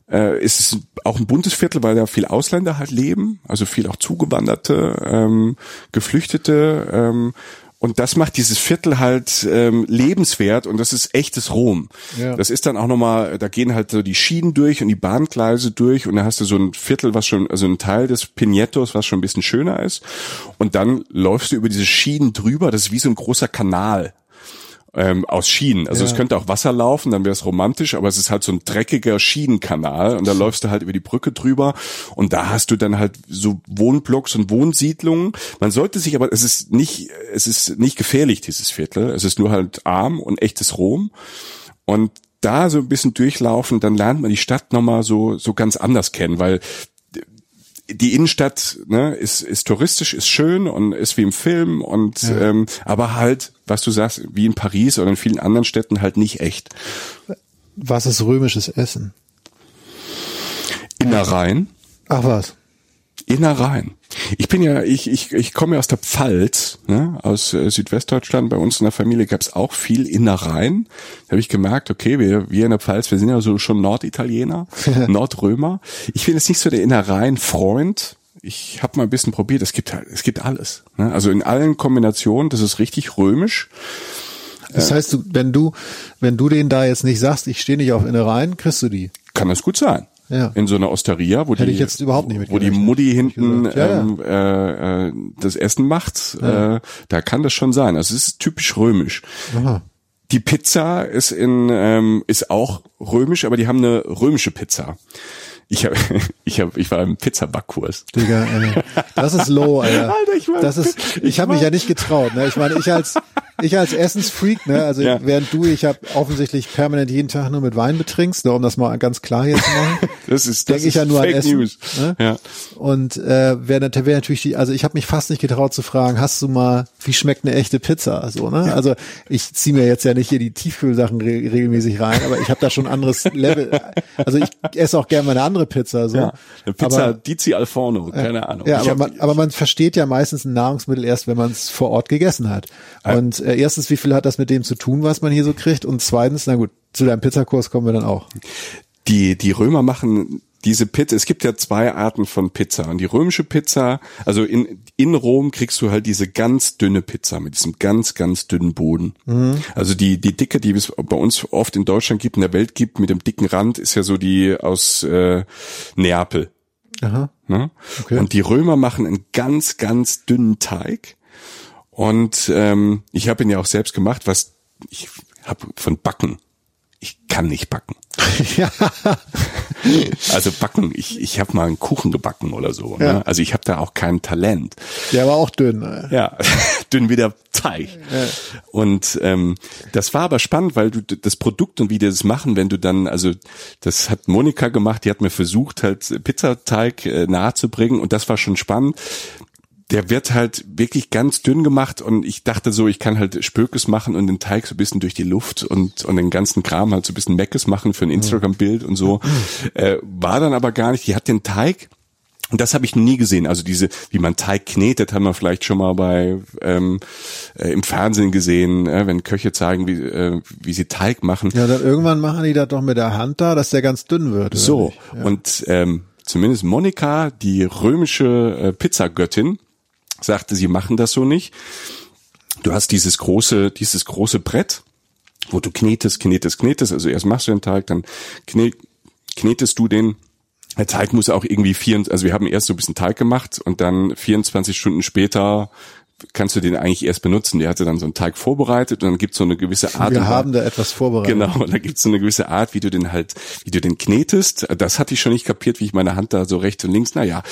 Äh, es ist auch ein buntes Viertel, weil da viel Ausländer halt leben, also viel auch Zugewanderte, ähm, Geflüchtete. Ähm, und das macht dieses Viertel halt ähm, lebenswert und das ist echtes Rom. Ja. Das ist dann auch nochmal, da gehen halt so die Schienen durch und die Bahngleise durch und da hast du so ein Viertel, was schon, also ein Teil des Pinettos, was schon ein bisschen schöner ist. Und dann läufst du über diese Schienen drüber, das ist wie so ein großer Kanal ähm, aus Schienen. Also Ja. es könnte auch Wasser laufen, dann wäre es romantisch, aber es ist halt so ein dreckiger Schienenkanal und da läufst du halt über die Brücke drüber und da hast du dann halt so Wohnblocks und Wohnsiedlungen. Man sollte sich aber, es ist nicht, es ist nicht gefährlich, dieses Viertel. Es ist nur halt arm und echtes Rom. Und da so ein bisschen durchlaufen, dann lernt man die Stadt nochmal so, so ganz anders kennen, weil die Innenstadt ne, ist, ist touristisch, ist schön und ist wie im Film und ähm, aber halt, was du sagst, wie in Paris oder in vielen anderen Städten halt nicht echt. Was ist römisches Essen? Innereien, Ach was. Innereien. Ich bin ja, ich, ich, ich komme ja aus der Pfalz, ne, aus äh, Südwestdeutschland. Bei uns in der Familie gab es auch viel Innereien. Da habe ich gemerkt, okay, wir, wir in der Pfalz, wir sind ja so schon Norditaliener, Nordrömer. Ich bin jetzt nicht so der Innereien-Freund. Ich habe mal ein bisschen probiert. Es gibt halt, es gibt alles. Ne? Also in allen Kombinationen, das ist richtig römisch. Das heißt, du, wenn du, wenn du denen da jetzt nicht sagst, ich stehe nicht auf Innereien, kriegst du die. Kann das gut sein. Ja. In so einer Osteria, wo Hätte die, jetzt überhaupt nicht wo die Mutti hinten. Ja, ja. ähm, äh, äh, das Essen macht, äh, da kann das schon sein. Also es ist typisch römisch. Aha. Die Pizza ist in ähm, ist auch römisch, aber die haben eine römische Pizza. Ich habe ich hab, ich war im Pizzabackkurs. Digga, ey. das ist low, Alter. Alter, ich mein- das ist, ich, ich habe mich ja nicht getraut. Ne? Ich meine, ich als ich als Essensfreak, ne, also Ja. während du, ich habe offensichtlich permanent jeden Tag nur mit Wein betrinkst, ne, um das mal ganz klar hier zu machen. Das ist das Denke ich ist ja nur an Fake Essen. News. Ne? Ja. Und äh, wäre wär natürlich die, also ich habe mich fast nicht getraut zu fragen, hast du mal, wie schmeckt eine echte Pizza? So, ne? Also ich ziehe mir jetzt ja nicht hier die Tiefkühlsachen re regelmäßig rein, aber ich habe da schon ein anderes Level. Also ich esse auch gerne mal eine andere Pizza. So. Ja. Eine Pizza Aber, Dizi Alforno, keine Ahnung. ja, aber man, aber man versteht ja meistens ein Nahrungsmittel erst, wenn man es vor Ort gegessen hat. Und äh, erstens, wie viel hat das mit dem zu tun, was man hier so kriegt? Und zweitens, na gut, zu deinem Pizzakurs kommen wir dann auch. die, die Römer machen diese Pizza, es gibt ja zwei Arten von Pizza. Und die römische Pizza, also in, in Rom kriegst du halt diese ganz dünne Pizza mit diesem ganz, ganz dünnen Boden. Also die, die dicke, die es bei uns oft in Deutschland gibt, in der Welt gibt, mit dem dicken Rand, ist ja so die aus äh, Neapel. Aha. Ne? Okay. Und die Römer machen einen ganz, ganz dünnen Teig. Und ähm, ich habe ihn ja auch selbst gemacht, was ich habe von Backen. Ich kann nicht backen. ja. Also backen, ich, ich habe mal einen Kuchen gebacken oder so. Ne? Ja. Also ich habe da auch kein Talent. Der war auch dünn. äh. Ja, dünn wie der Teig. Und ähm, das war aber spannend, weil du das Produkt und wie die das machen, wenn du dann, also das hat Monika gemacht, die hat mir versucht, halt Pizzateig äh, nahezubringen und das war schon spannend. Der wird halt wirklich ganz dünn gemacht und ich dachte so, ich kann halt Spökes machen und den Teig so ein bisschen durch die Luft und, und den ganzen Kram halt so ein bisschen Meckes machen für ein Instagram-Bild und so. Äh, war dann aber gar nicht. Die hat den Teig und das habe ich noch nie gesehen. Also diese, wie man Teig knetet, haben wir vielleicht schon mal bei ähm, äh, im Fernsehen gesehen, äh, wenn Köche zeigen, wie, äh, wie sie Teig machen. Ja, dann irgendwann machen die das doch mit der Hand da, dass der ganz dünn wird. so. Ja. Und ähm, zumindest Monika, die römische äh, Pizzagöttin, sagte, sie machen das so nicht. Du hast dieses große, dieses große Brett, wo du knetest, knetest, knetest. Also erst machst du den Teig, dann kne knetest du den. Der Teig muss auch irgendwie vier, also wir haben erst so ein bisschen Teig gemacht und dann 24 Stunden später kannst du den eigentlich erst benutzen. Der hatte dann so einen Teig vorbereitet und dann gibt's so eine gewisse Art. Wir haben da etwas vorbereitet. Genau, und da gibt's so eine gewisse Art, wie du den halt, wie du den knetest. Das hatte ich schon nicht kapiert, wie ich meine Hand da so rechts und links, naja.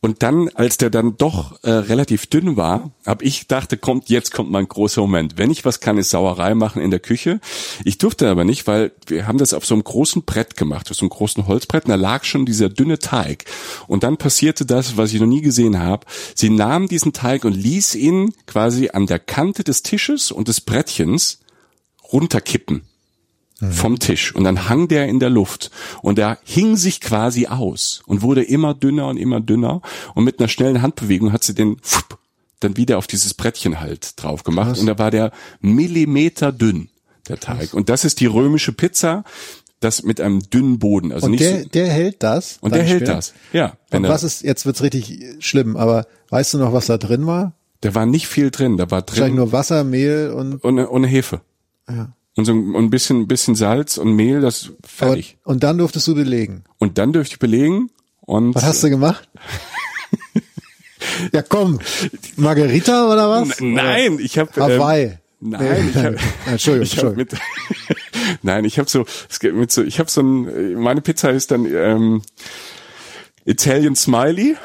Und dann, als der dann doch äh, relativ dünn war, habe ich dachte, kommt, jetzt kommt mal ein großer Moment. Wenn ich was kann, ist Sauerei machen in der Küche. Ich durfte aber nicht, weil wir haben das auf so einem großen Brett gemacht, auf so einem großen Holzbrett, und da lag schon dieser dünne Teig. Und dann passierte das, was ich noch nie gesehen habe. Sie nahm diesen Teig und ließ ihn quasi an der Kante des Tisches und des Brettchens runterkippen. vom Tisch und dann hang der in der Luft und der hing sich quasi aus und wurde immer dünner und immer dünner und mit einer schnellen Handbewegung hat sie den dann wieder auf dieses Brettchen halt drauf gemacht Krass. und da war der Millimeter dünn, der Teig. Und das ist die römische Pizza, das mit einem dünnen Boden, also Und nicht der, so, der hält das. und der hält später? das. Ja, Und er, was ist, jetzt wird's richtig schlimm, aber weißt du noch, was da drin war? Da war nicht viel drin, da war Wahrscheinlich drin nur Wasser, Mehl und, und, und Hefe. ja. Und so ein, bisschen, bisschen Salz und Mehl, das Aber, fertig. und dann durftest du belegen. Und dann dürfte ich belegen und Was hast du gemacht? ja, komm. Margarita oder was? N- Nein, ich habe Hawaii. Nein, ich habe Entschuldigung, ich hab Entschuldigung. mit Nein, ich habe so es geht mit so ich habe so ein meine Pizza ist dann ähm, Italian Smiley.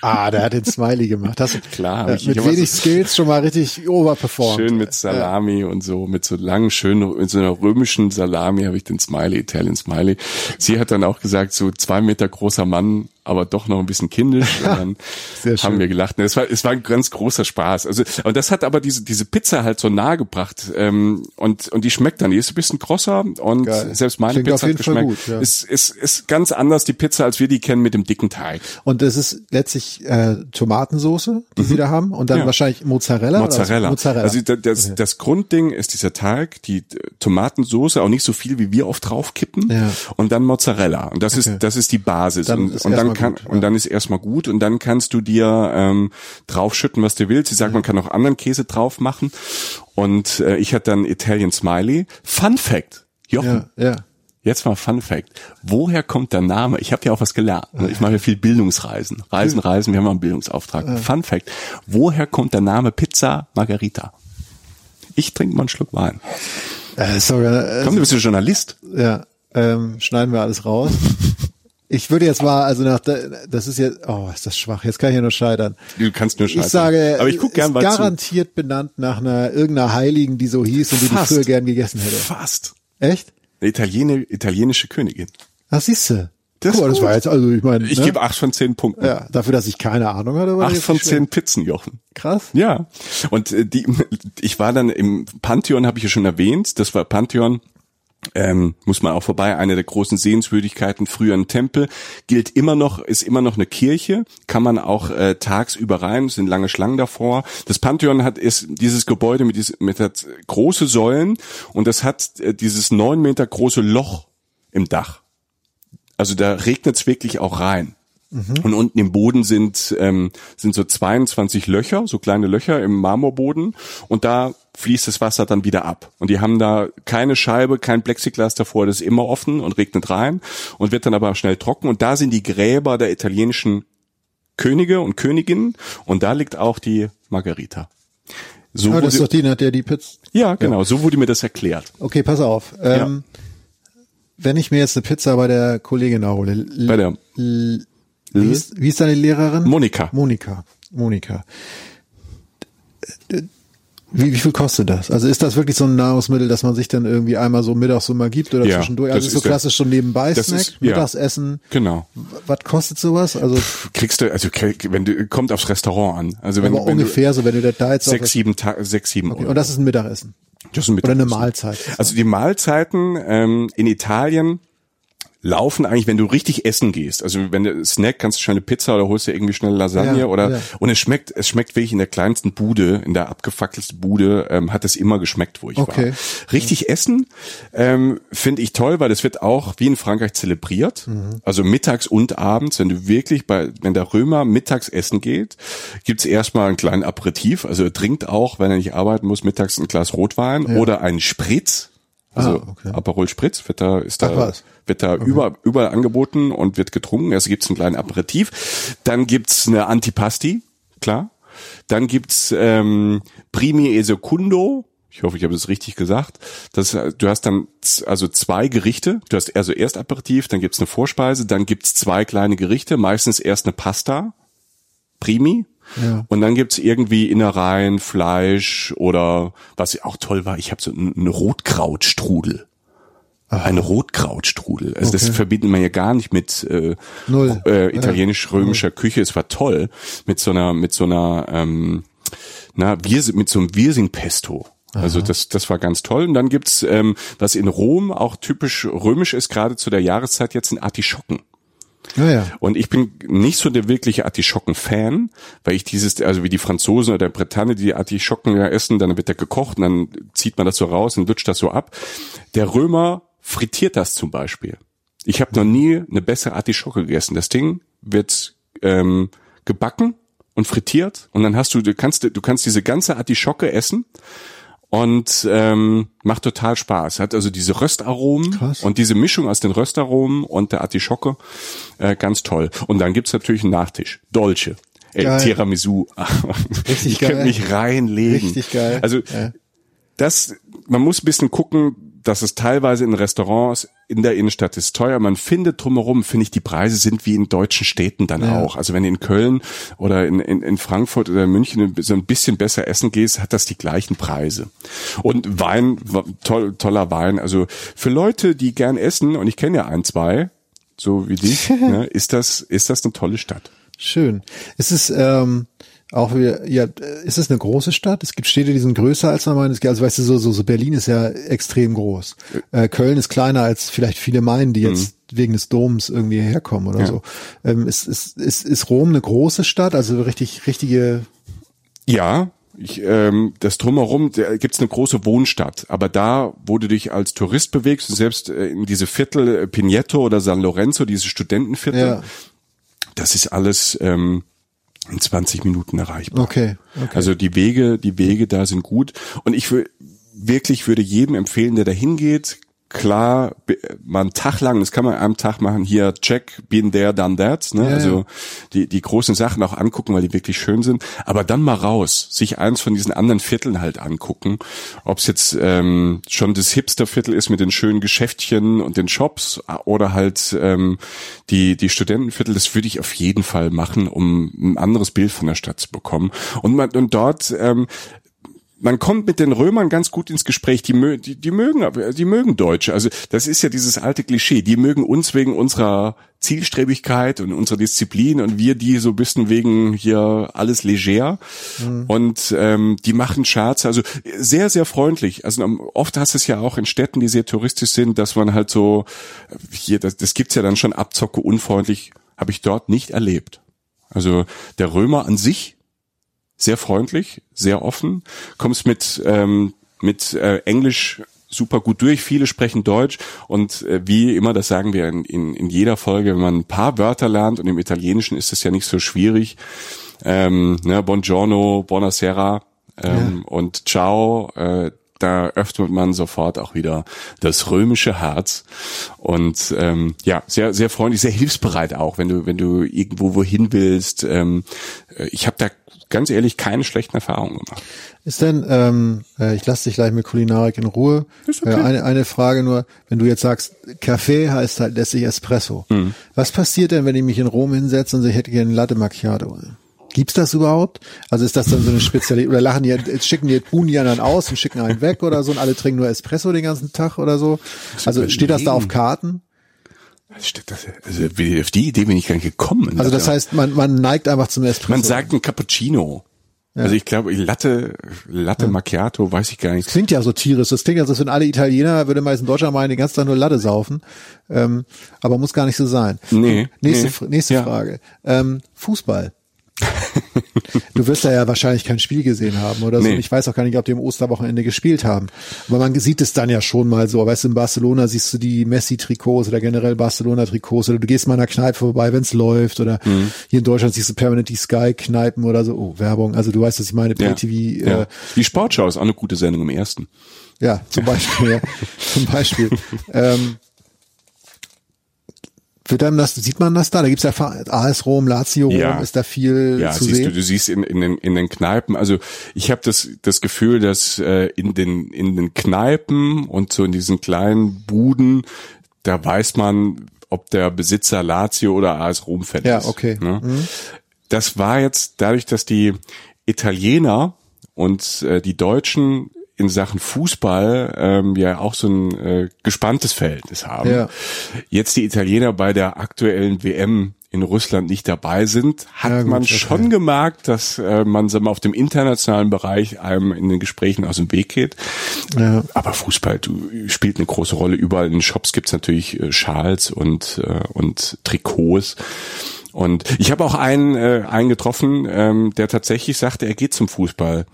Ah, der hat den Smiley gemacht. Du- Klar, äh, ich- mit ich wenig Skills schon mal richtig overperformed. Schön mit Salami und so, mit so langen, schönen, mit so einer römischen Salami habe ich den Smiley, Italian Smiley. Sie hat dann auch gesagt, so zwei Meter großer Mann, aber doch noch ein bisschen kindisch. Und dann Sehr schön. haben wir gelacht. Es war, es war ein ganz großer Spaß. Also, und das hat aber diese, diese Pizza halt so nahe gebracht. Ähm, und, und die schmeckt dann. Die ist ein bisschen krosser und Geil. selbst meine Klingt Pizza auf jeden hat Fall geschmeckt. gut, ja. ist, ist, ist ganz anders, die Pizza, als wir die kennen mit dem dicken Teig. Und es ist letztlich äh, Tomatensoße, die sie da haben, und dann Mhm. Ja. wahrscheinlich Mozzarella. Mozzarella. Mozzarella. Also das, das, das Grundding ist dieser Teig, die Tomatensoße, auch nicht so viel wie wir oft draufkippen, Ja. und dann Mozzarella. Und das Okay. ist das ist die Basis. Dann und und dann kann gut, ja. und dann ist erstmal gut und dann kannst du dir ähm, draufschütten, was du willst. Sie sagt, man kann auch anderen Käse drauf machen. Und äh, ich hatte dann Italian Smiley. Fun Fact, Jochen. ja, ja. Jetzt mal Fun Fact. Woher kommt der Name? Ich habe ja auch was gelernt. ne? Ich mache ja viel Bildungsreisen. Reisen, Reisen, wir haben mal einen Bildungsauftrag. Fun Fact. Woher kommt der Name Pizza Margarita? Ich trinke mal einen Schluck Wein. Äh, sorry, äh, Komm, du bist ja Journalist. ja, ähm, schneiden wir alles raus. Ich würde jetzt mal, also nach, der- das ist jetzt, oh, ist das schwach. Jetzt kann ich ja nur scheitern. Du kannst nur Ich scheiße. sage, aber ich guck gern ist mal zu. garantiert benannt nach einer irgendeiner Heiligen, die so hieß und die Fast. früher gern gegessen hätte. Fast. Echt? Eine Italiener, italienische Königin. Was siehst du? Das Guck ist das war jetzt, also ich meine, Ich ne? gebe acht von zehn Punkten. ja, dafür, dass ich keine Ahnung hatte. Acht von zehn. Pizzen, Jochen. Krass. Ja. Und äh, die, ich war dann im Pantheon, habe ich ja schon erwähnt. Das war Pantheon. Ähm, muss man auch vorbei, eine der großen Sehenswürdigkeiten, früher ein Tempel, gilt immer noch, ist immer noch eine Kirche, kann man auch äh, tagsüber rein, sind lange Schlangen davor. Das Pantheon hat ist dieses Gebäude mit, dies, mit hat große Säulen und das hat äh, dieses neun Meter große Loch im Dach. Also da regnet es wirklich auch rein. Und unten im Boden sind, ähm, sind so 22 Löcher, so kleine Löcher im Marmorboden. Und da fließt das Wasser dann wieder ab. Und die haben da keine Scheibe, kein Plexiglas davor, das ist immer offen und regnet rein und wird dann aber schnell trocken. Und da sind die Gräber der italienischen Könige und Königinnen. Und da liegt auch die Margarita. So Ah, das ist doch die, nach der die Pizza. ja, genau, so wurde mir das erklärt. Okay, pass auf. Ähm, Wenn ich mir jetzt eine Pizza bei der Kollegin hole, Bei der wie, ist, wie ist deine Lehrerin? Monika. Monika. Monika. Wie, wie viel kostet das? Also ist das wirklich so ein Nahrungsmittel, dass man sich dann irgendwie einmal so mittags so mal gibt oder Ja, zwischendurch? das Also ist so ist ja- klassisch so nebenbei das Snack, ist- ja. Mittagsessen. Genau. Was kostet sowas? Also Kriegst du, also wenn du kommt aufs Restaurant an. Also wenn, aber wenn ungefähr so, wenn du da jetzt du sechs, sieben Ta sechs, sieben okay. Euro. Und das ist ein Mittagessen. Das ist ein Oder eine Mittagessen. Mahlzeit. Also die Mahlzeiten ähm, in Italien laufen eigentlich, wenn du richtig essen gehst. Also wenn du Snack kannst du schnell eine Pizza oder holst dir irgendwie schnell Lasagne Ja, oder ja. und es schmeckt, es schmeckt wirklich in der kleinsten Bude, in der abgefackelsten Bude, ähm, hat es immer geschmeckt, wo ich Okay. war. Richtig essen ähm, finde ich toll, weil das wird auch wie in Frankreich zelebriert. Mhm. Also mittags und abends, wenn du wirklich bei, wenn der Römer mittags essen geht, gibt's erstmal einen kleinen Aperitif. Also er trinkt auch, wenn er nicht arbeiten muss, mittags ein Glas Rotwein oder einen Spritz. Also Ah, okay. Aperol Spritz wird da, ist da, Ach was. Wird da über, überall angeboten und wird getrunken. Also gibt's einen kleinen Aperitif. Dann gibt's eine Antipasti, klar. Dann gibt's ähm, Primi e Secundo. Ich hoffe, ich habe das richtig gesagt. Das, du hast dann also zwei Gerichte. Du hast also erst Aperitif, dann gibt's eine Vorspeise, dann gibt's zwei kleine Gerichte. Meistens erst eine Pasta, Primi. Ja. Und dann gibt's irgendwie Innereien, Fleisch oder was auch toll war, ich habe so einen Rotkrautstrudel. Eine Rotkrautstrudel. Also das Okay. verbindet man ja gar nicht mit äh, äh, italienisch-römischer Küche. Es war toll mit so einer mit so einer ähm, na wir mit so einem Wirsing-Pesto. Also das, das war ganz toll. Und dann gibt's, ähm, was in Rom auch typisch römisch ist, gerade zu der Jahreszeit jetzt ein Artischocken. Ja, ja. Und ich bin nicht so der wirkliche Artischocken-Fan, weil ich dieses, also wie die Franzosen oder der Bretagne, die Artischocken ja essen, dann wird der gekocht und dann zieht man das so raus und lutscht das so ab. Der Römer frittiert das zum Beispiel. Ich habe noch nie eine bessere Artischocke gegessen. Das Ding wird ähm, gebacken und frittiert und dann hast du, du kannst, du kannst diese ganze Artischocke essen und ähm, macht total Spaß. Hat also diese Röstaromen Krass. und diese Mischung aus den Röstaromen und der Artischocke äh, ganz toll. Und dann gibt's natürlich einen Nachtisch, Dolce. Ey, Geil. Tiramisu. Richtig ich könnte geil. mich reinlegen. Richtig geil. Also Ja. das, man muss ein bisschen gucken, dass es teilweise in Restaurants in der Innenstadt ist teuer. Man findet drumherum, finde ich, die Preise sind wie in deutschen Städten dann Ja. auch. Also wenn du in Köln oder in, in, in Frankfurt oder München so ein bisschen besser essen gehst, hat das die gleichen Preise. Und Wein, toll, toller Wein. Also für Leute, die gern essen, und ich kenne ja ein, zwei, so wie dich, ne, ist das, ist das eine tolle Stadt. Schön. Ist es ähm, auch wieder, ja, ist es eine große Stadt? Es gibt Städte, die sind größer als normal. Es gibt- Also weißt du, so, so, so Berlin ist ja extrem groß. Äh, Köln ist kleiner als vielleicht viele meinen, die jetzt wegen des Doms irgendwie herkommen oder Ja. so. Ähm, ist, ist, ist, ist Rom eine große Stadt? Also richtig, richtige Ja, ich, ähm, das drumherum da gibt's eine große Wohnstadt, aber da, wo du dich als Tourist bewegst, und selbst äh, in diese Viertel äh, Pineto oder San Lorenzo, diese Studentenviertel, Ja. das ist alles ähm, in 20 Minuten erreichbar. Okay, okay. Also die Wege, die Wege da sind gut und ich will wirklich würde jedem empfehlen, der da hingeht, klar, be- mal einen Tag lang, das kann man an einem Tag machen, hier check, been there, done that, ne? Ja, also die, die großen Sachen auch angucken, weil die wirklich schön sind, aber dann mal raus, sich eins von diesen anderen Vierteln halt angucken, ob es jetzt ähm, schon das Hipsterviertel ist mit den schönen Geschäftchen und den Shops oder halt ähm, die, die Studentenviertel, das würde ich auf jeden Fall machen, um ein anderes Bild von der Stadt zu bekommen. Und, man, und dort ähm, man kommt mit den Römern ganz gut ins Gespräch. Die, mö die, die mögen, aber- die mögen Deutsche. Also das ist ja dieses alte Klischee. Die mögen uns wegen unserer Zielstrebigkeit und unserer Disziplin und wir die so ein bisschen wegen hier alles leger. Und ähm, die machen Scherze. Also sehr, sehr freundlich. Also oft hast du es ja auch in Städten, die sehr touristisch sind, dass man halt so hier, das, das gibt's ja dann schon Abzocke unfreundlich. Habe ich dort nicht erlebt. Also der Römer an sich sehr freundlich, sehr offen, kommst mit ähm, mit äh, Englisch super gut durch. Viele sprechen Deutsch und äh, wie immer, das sagen wir in, in, in jeder Folge, wenn man ein paar Wörter lernt und im Italienischen ist es ja nicht so schwierig. Ähm, ne, Buongiorno, Buonasera ähm, und Ciao. Äh, da öffnet man sofort auch wieder das römische Herz und ähm, ja sehr sehr freundlich sehr hilfsbereit auch wenn du wenn du irgendwo wohin willst ähm, äh, ich habe da ganz ehrlich keine schlechten Erfahrungen gemacht Ist denn, ähm, äh, ich lasse dich gleich mit Kulinarik in Ruhe. Ist okay. äh, eine, eine Frage nur, wenn du jetzt sagst, Kaffee heißt halt letztlich Espresso. Mhm. Was passiert denn, wenn ich mich in Rom hinsetze und ich hätte gerne Latte Macchiato? Gibt's das überhaupt? Also ist das dann so eine Spezialität? Oder lachen die, schicken die, buhen die dann aus und schicken einen weg oder so und alle trinken nur Espresso den ganzen Tag oder so? Also steht das da auf Karten? Das- also wie- auf die Idee bin ich gar nicht gekommen Also das heißt, man, man neigt einfach zum Espresso. man sagt ein Cappuccino also ich glaube Latte Latte Macchiato weiß ich gar nicht klingt ja so tierisch. Das klingt ja als wenn alle Italiener, würde man jetzt in Deutschland meinen, den ganzen Tag nur Latte saufen. Ähm, aber muss gar nicht so sein. Nee, Nächste, nee. Nächste Ja. Frage. Ähm, Fußball. du wirst da ja wahrscheinlich kein Spiel gesehen haben oder so. Nee. Ich weiß auch gar nicht, ob die im Osterwochenende gespielt haben. Aber man sieht es dann ja schon mal so. Weißt du, in Barcelona siehst du die Messi-Trikots oder generell Barcelona-Trikots oder du gehst mal in einer Kneipe vorbei, wenn es läuft oder Mhm. hier in Deutschland siehst du permanent die Sky-Kneipen oder so. Oh, Werbung. Also du weißt, was ich meine. ja. Pay-TV. ja. Äh, die Sportschau ist auch eine gute Sendung im ersten ja, zum Beispiel. ja. Zum Beispiel. Ähm, wird einem das, sieht man das da? Da gibt's ja AS Rom, Lazio Rom, Ja. ist da viel Ja, zu siehst sehen. du, du siehst in, in, den, in den Kneipen, also ich habe das, das Gefühl, dass äh, in, den, in den Kneipen und so in diesen kleinen Buden, da weiß man, ob der Besitzer Lazio oder AS Rom Fan Ja, ist. okay. Ne? Das war jetzt dadurch, dass die Italiener und äh, die Deutschen in Sachen Fußball ähm, ja auch so ein äh, gespanntes Verhältnis haben. Ja. Jetzt die Italiener bei der aktuellen WM in Russland nicht dabei sind, hat Ja, gut, man okay. schon gemerkt, dass äh, man sagen wir, mal, auf dem internationalen Bereich einem in den Gesprächen aus dem Weg geht. Ja. Aber Fußball du, spielt eine große Rolle. Überall in den Shops gibt's natürlich äh, Schals und, äh, und Trikots. Und ich habe auch einen, äh, einen getroffen, ähm, der tatsächlich sagte, er geht zum Fußball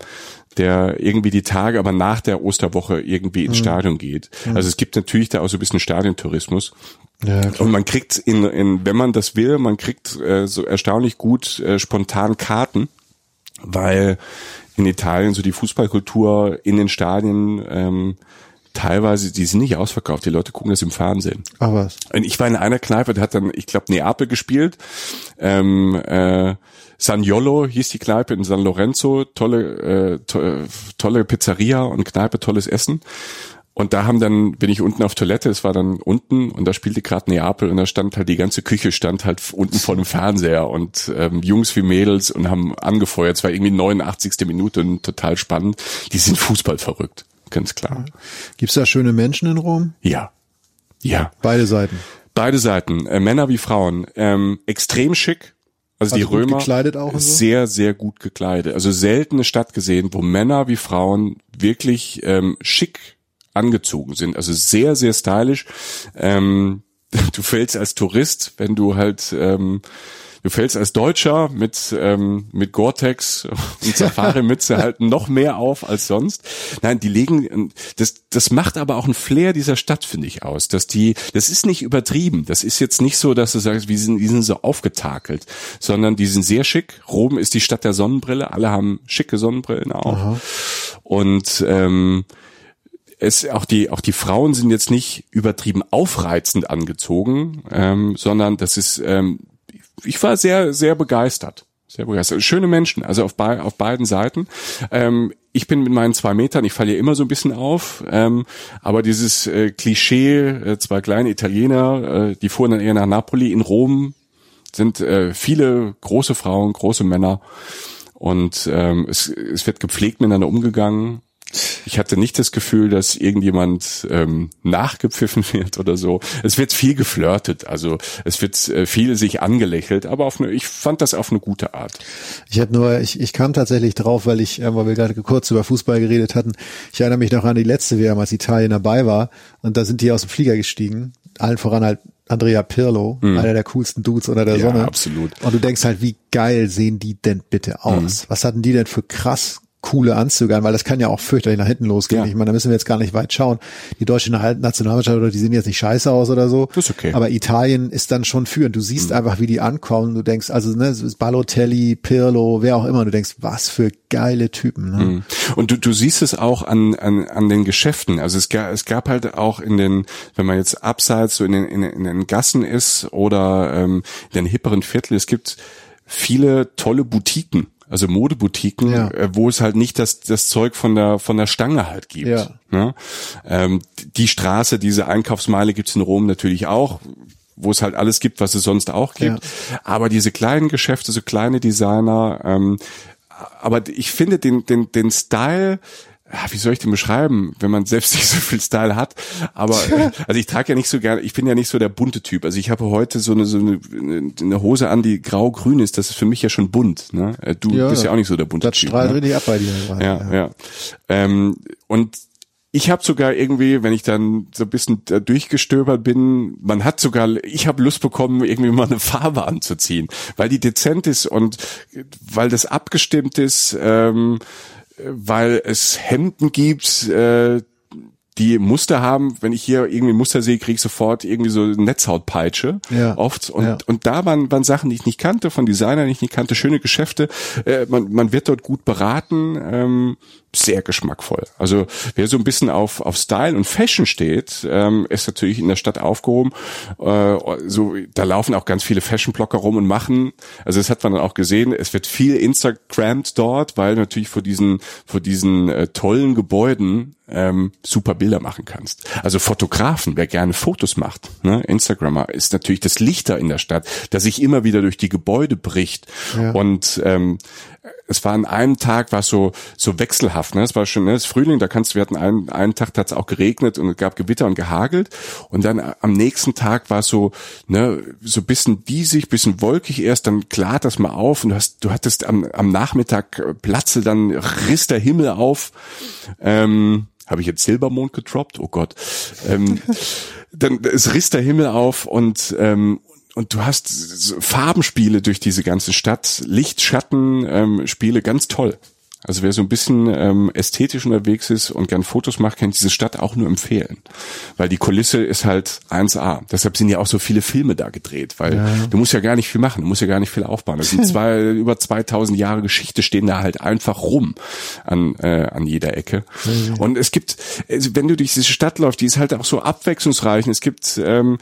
der irgendwie die Tage, aber nach der Osterwoche irgendwie ins Stadion geht. Also es gibt natürlich da auch so ein bisschen Stadiontourismus. Ja, klar. Und man kriegt in, in wenn man das will, man kriegt äh, so erstaunlich gut äh, spontan Karten, weil in Italien so die Fußballkultur in den Stadien ähm, teilweise, die sind nicht ausverkauft, die Leute gucken das im Fernsehen. Ach was. Und ich war in einer Kneipe, der hat dann, ich glaube, Neapel gespielt. Ähm, äh, Saniolo hieß die Kneipe in San Lorenzo, tolle, äh, to äh, tolle Pizzeria und Kneipe, tolles Essen. Und da haben dann, bin ich unten auf Toilette, es war dann unten und da spielte gerade Neapel und da stand halt die ganze Küche stand halt unten vor dem Fernseher und ähm, Jungs wie Mädels und haben angefeuert. Es war irgendwie 89. Minute und total spannend. Die sind Fußball verrückt, ganz klar. Gibt's da schöne Menschen in Rom? Ja. Ja. Beide Seiten. Beide Seiten, äh, Männer wie Frauen, ähm, extrem schick. Also, die Also gut Römer so? sehr, sehr gut gekleidet. Also selten eine Stadt gesehen, wo Männer wie Frauen wirklich ähm, schick angezogen sind. Also sehr, sehr stylisch. Ähm, du fällst als Tourist, wenn du halt ähm, du fällst als Deutscher mit ähm, mit Gore-Tex und Safari-Mütze halt noch mehr auf als sonst. Nein, die legen das das macht aber auch ein Flair dieser Stadt finde ich aus, dass die das ist nicht übertrieben. Das ist jetzt nicht so, dass du sagst, wir sind die sind so aufgetakelt, sondern die sind sehr schick. Rom ist die Stadt der Sonnenbrille, alle haben schicke Sonnenbrillen auch. Und ähm, es auch die auch die Frauen sind jetzt nicht übertrieben aufreizend angezogen, ähm, sondern das ist ähm, ich war sehr sehr begeistert, sehr begeistert. Schöne Menschen, also auf, bei, auf beiden Seiten. Ähm, ich bin mit meinen zwei Metern, ich falle ja immer so ein bisschen auf, ähm, aber dieses äh, Klischee, äh, zwei kleine Italiener, äh, die fuhren dann eher nach Napoli, in Rom sind äh, viele große Frauen, große Männer und ähm, es, es wird gepflegt miteinander umgegangen. Ich hatte nicht das Gefühl, dass irgendjemand ähm, nachgepfiffen wird oder so. Es wird viel geflirtet, also es wird äh, viel sich angelächelt, aber auf eine, ich fand das auf eine gute Art. Ich hatte nur, ich, ich kam tatsächlich drauf, weil ich, äh, weil wir gerade kurz über Fußball geredet hatten. Ich erinnere mich noch an die letzte WM, als Italien dabei war. Und da sind die aus dem Flieger gestiegen. Allen voran halt Andrea Pirlo, einer der coolsten Dudes unter der Mhm. Ja, Sonne. absolut. Und du denkst halt, wie geil sehen die denn bitte aus? Mhm. Was hatten die denn für krass coole Anzüge an, weil das kann ja auch fürchterlich nach hinten losgehen. Ja. Ich meine, da müssen wir jetzt gar nicht weit schauen. Die deutsche Nationalmannschaft, oder die sehen jetzt nicht scheiße aus oder so. Das ist okay. Aber Italien ist dann schon führend. Du siehst einfach, wie die ankommen. Du denkst, also, ne, Balotelli, Pirlo, wer auch immer. Du denkst, was für geile Typen, ne? Und du, du siehst es auch an, an, an den Geschäften. Also es gab, es gab halt auch in den, wenn man jetzt abseits so in den, in, den- in den Gassen ist oder ähm, in den hipperen Viertel, es gibt viele tolle Boutiquen. Also Modeboutiquen, Ja. äh, wo es halt nicht das, das Zeug von der, von der Stange halt gibt. Ja. Ne? Ähm, die Straße, diese Einkaufsmeile gibt's in Rom natürlich auch, wo es halt alles gibt, was es sonst auch gibt. Aber diese kleinen Geschäfte, so kleine Designer, ähm, aber ich finde den, den, den Style, ah, wie soll ich den beschreiben, wenn man selbst nicht so viel Style hat. Aber also ich trage ja nicht so gerne, ich bin ja nicht so der bunte Typ. Also ich habe heute so eine, so eine, eine Hose an, die grau-grün ist. Das ist für mich ja schon bunt. Ne? Äh, Du Ja, bist ja auch nicht so der bunte Das Typ. strahlt ne? richtig ab bei dir. gerade, Ja, ja. Ähm, und ich habe sogar irgendwie, wenn ich dann so ein bisschen durchgestöbert bin, man hat sogar, ich habe Lust bekommen, irgendwie mal eine Farbe anzuziehen, weil die dezent ist und weil das abgestimmt ist, ähm, weil es Hemden gibt, äh, die Muster haben, wenn ich hier irgendwie Muster sehe, kriege ich sofort irgendwie so eine Netzhautpeitsche Ja. oft. Und, Ja. und da waren, waren Sachen, die ich nicht kannte, von Designern, die ich nicht kannte, schöne Geschäfte. Äh, man, man wird dort gut beraten, ähm, sehr geschmackvoll. Also wer so ein bisschen auf, auf Style und Fashion steht, ähm, ist natürlich in der Stadt aufgehoben. Äh, so, da laufen auch ganz viele Fashion-Blogger rum und machen, also das hat man dann auch gesehen, es wird viel Instagrammed dort, weil natürlich vor diesen, vor diesen äh, tollen Gebäuden ähm, super Bilder machen kannst. Also Fotografen, wer gerne Fotos macht, ne? Instagrammer, ist natürlich das Lichter in der Stadt, das sich immer wieder durch die Gebäude bricht. Ja. Und ähm, es war an einem Tag war so so wechselhaft. Ne? Es war schon ne, es Frühling, da kannst du, wir hatten einen, einen Tag hat es auch geregnet und es gab Gewitter und gehagelt und dann am nächsten Tag war so ne so bisschen diesig, bisschen wolkig erst, dann klart das mal auf und du hast du hattest am, am Nachmittag Platze, dann riss der Himmel auf. Ähm, habe ich jetzt Silbermond gedroppt? Oh Gott. Ähm, dann es riss der Himmel auf und ähm, und du hast Farbenspiele durch diese ganze Stadt, Licht, Schatten, ähm, Spiele, ganz toll. Also wer so ein bisschen ähm, ästhetisch unterwegs ist und gern Fotos macht, kann diese Stadt auch nur empfehlen. Weil die Kulisse ist halt 1A. Deshalb sind ja auch so viele Filme da gedreht, weil ja. du musst ja gar nicht viel machen, du musst ja gar nicht viel aufbauen. Das sind zwei, über 2000 Jahre Geschichte stehen da halt einfach rum an, äh, an jeder Ecke. Mhm. Und es gibt, also wenn du durch diese Stadt läufst, die ist halt auch so abwechslungsreich. Und es gibt, ähm,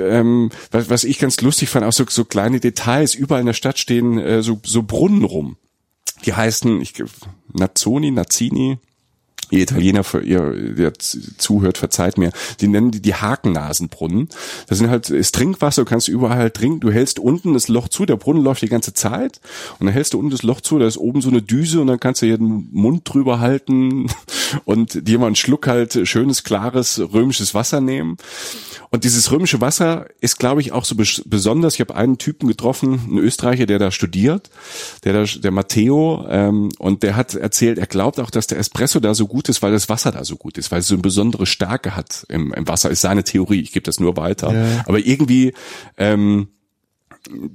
ähm, was, was ich ganz lustig fand, auch so, so kleine Details. Überall in der Stadt stehen äh, so, so Brunnen rum. Die heißen, ich Nazzoni, Nazzini, ihr Italiener, für ihr, der zuhört, verzeiht mir, die nennen die die Hakennasenbrunnen. Das sind halt, ist Trinkwasser, du kannst überall halt trinken, du hältst unten das Loch zu, der Brunnen läuft die ganze Zeit. Und dann hältst du unten das Loch zu, da ist oben so eine Düse und dann kannst du hier den Mund drüber halten und dir mal einen Schluck halt schönes, klares, römisches Wasser nehmen. Und dieses römische Wasser ist, glaube ich, auch so besonders. Ich habe einen Typen getroffen, einen Österreicher, der da studiert, der da, der Matteo, ähm, und der hat erzählt, er glaubt auch, dass der Espresso da so gut ist, weil das Wasser da so gut ist, weil es so eine besondere Stärke hat im, im Wasser. Ist seine Theorie. Ich gebe das nur weiter. Ja. Aber irgendwie ähm,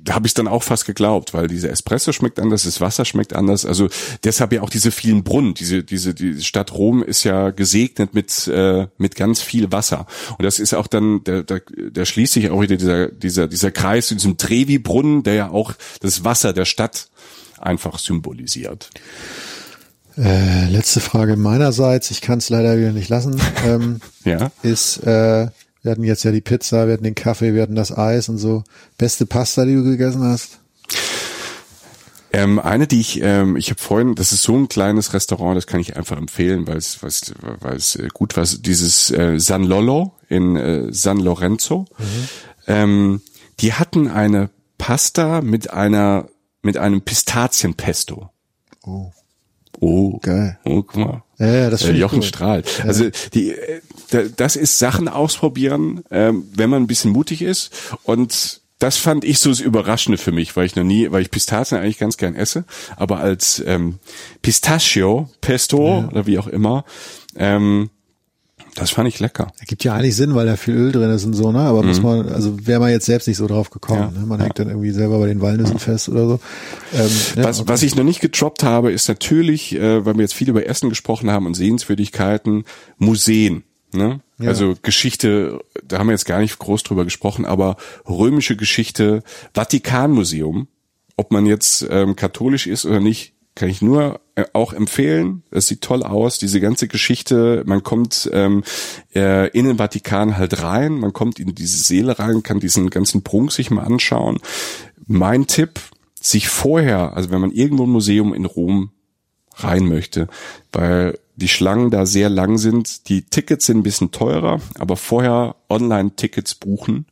habe ich dann auch fast geglaubt, weil diese Espresso schmeckt anders, das Wasser schmeckt anders. Also deshalb ja auch diese vielen Brunnen. Diese diese die Stadt Rom ist ja gesegnet mit äh, mit ganz viel Wasser. Und das ist auch dann der der, der schließt sich auch wieder dieser dieser dieser Kreis zu diesem Trevi-Brunnen, der ja auch das Wasser der Stadt einfach symbolisiert. Äh, letzte Frage meinerseits, ich kann es leider wieder nicht lassen, ähm, ja? ist äh, wir hatten jetzt ja die Pizza, wir hatten den Kaffee, wir hatten das Eis und so. Beste Pasta, die du gegessen hast? Ähm, eine, die ich, ähm, ich habe vorhin, das ist so ein kleines Restaurant, das kann ich einfach empfehlen, weil es, weil es, äh, gut war. Dieses äh, San Lollo in äh, San Lorenzo. Mhm. Ähm, die hatten eine Pasta mit einer mit einem Pistazienpesto. Oh. Oh, geil. Oh, guck mal. Ja, ja das äh, Jochen strahlt. Ja. Also die, äh, das ist Sachen ausprobieren, ähm, wenn man ein bisschen mutig ist. Und das fand ich so das Überraschende für mich, weil ich noch nie, weil ich Pistazien eigentlich ganz gern esse, aber als ähm, Pistachio, Pesto ja. oder wie auch immer, ähm, das fand ich lecker. Ergibt ja eigentlich Sinn, weil da viel Öl drin ist und so, ne? Aber mhm. muss man, also wäre man jetzt selbst nicht so drauf gekommen. Ja, ne? Man ja. hängt dann irgendwie selber bei den Walnüssen ja. fest oder so. Ähm, was, okay. was ich noch nicht getroppt habe, ist natürlich, äh, weil wir jetzt viel über Essen gesprochen haben und Sehenswürdigkeiten, Museen. Ne? Ja. Also Geschichte, da haben wir jetzt gar nicht groß drüber gesprochen, aber römische Geschichte, Vatikanmuseum, ob man jetzt ähm, katholisch ist oder nicht, kann ich nur auch empfehlen. Es sieht toll aus, diese ganze Geschichte. Man kommt ähm, äh, in den Vatikan halt rein, man kommt in diese Seele rein, kann diesen ganzen Prunk sich mal anschauen. Mein Tipp, sich vorher, also wenn man irgendwo ein Museum in Rom rein möchte, weil die Schlangen da sehr lang sind. Die Tickets sind ein bisschen teurer, aber vorher Online-Tickets buchen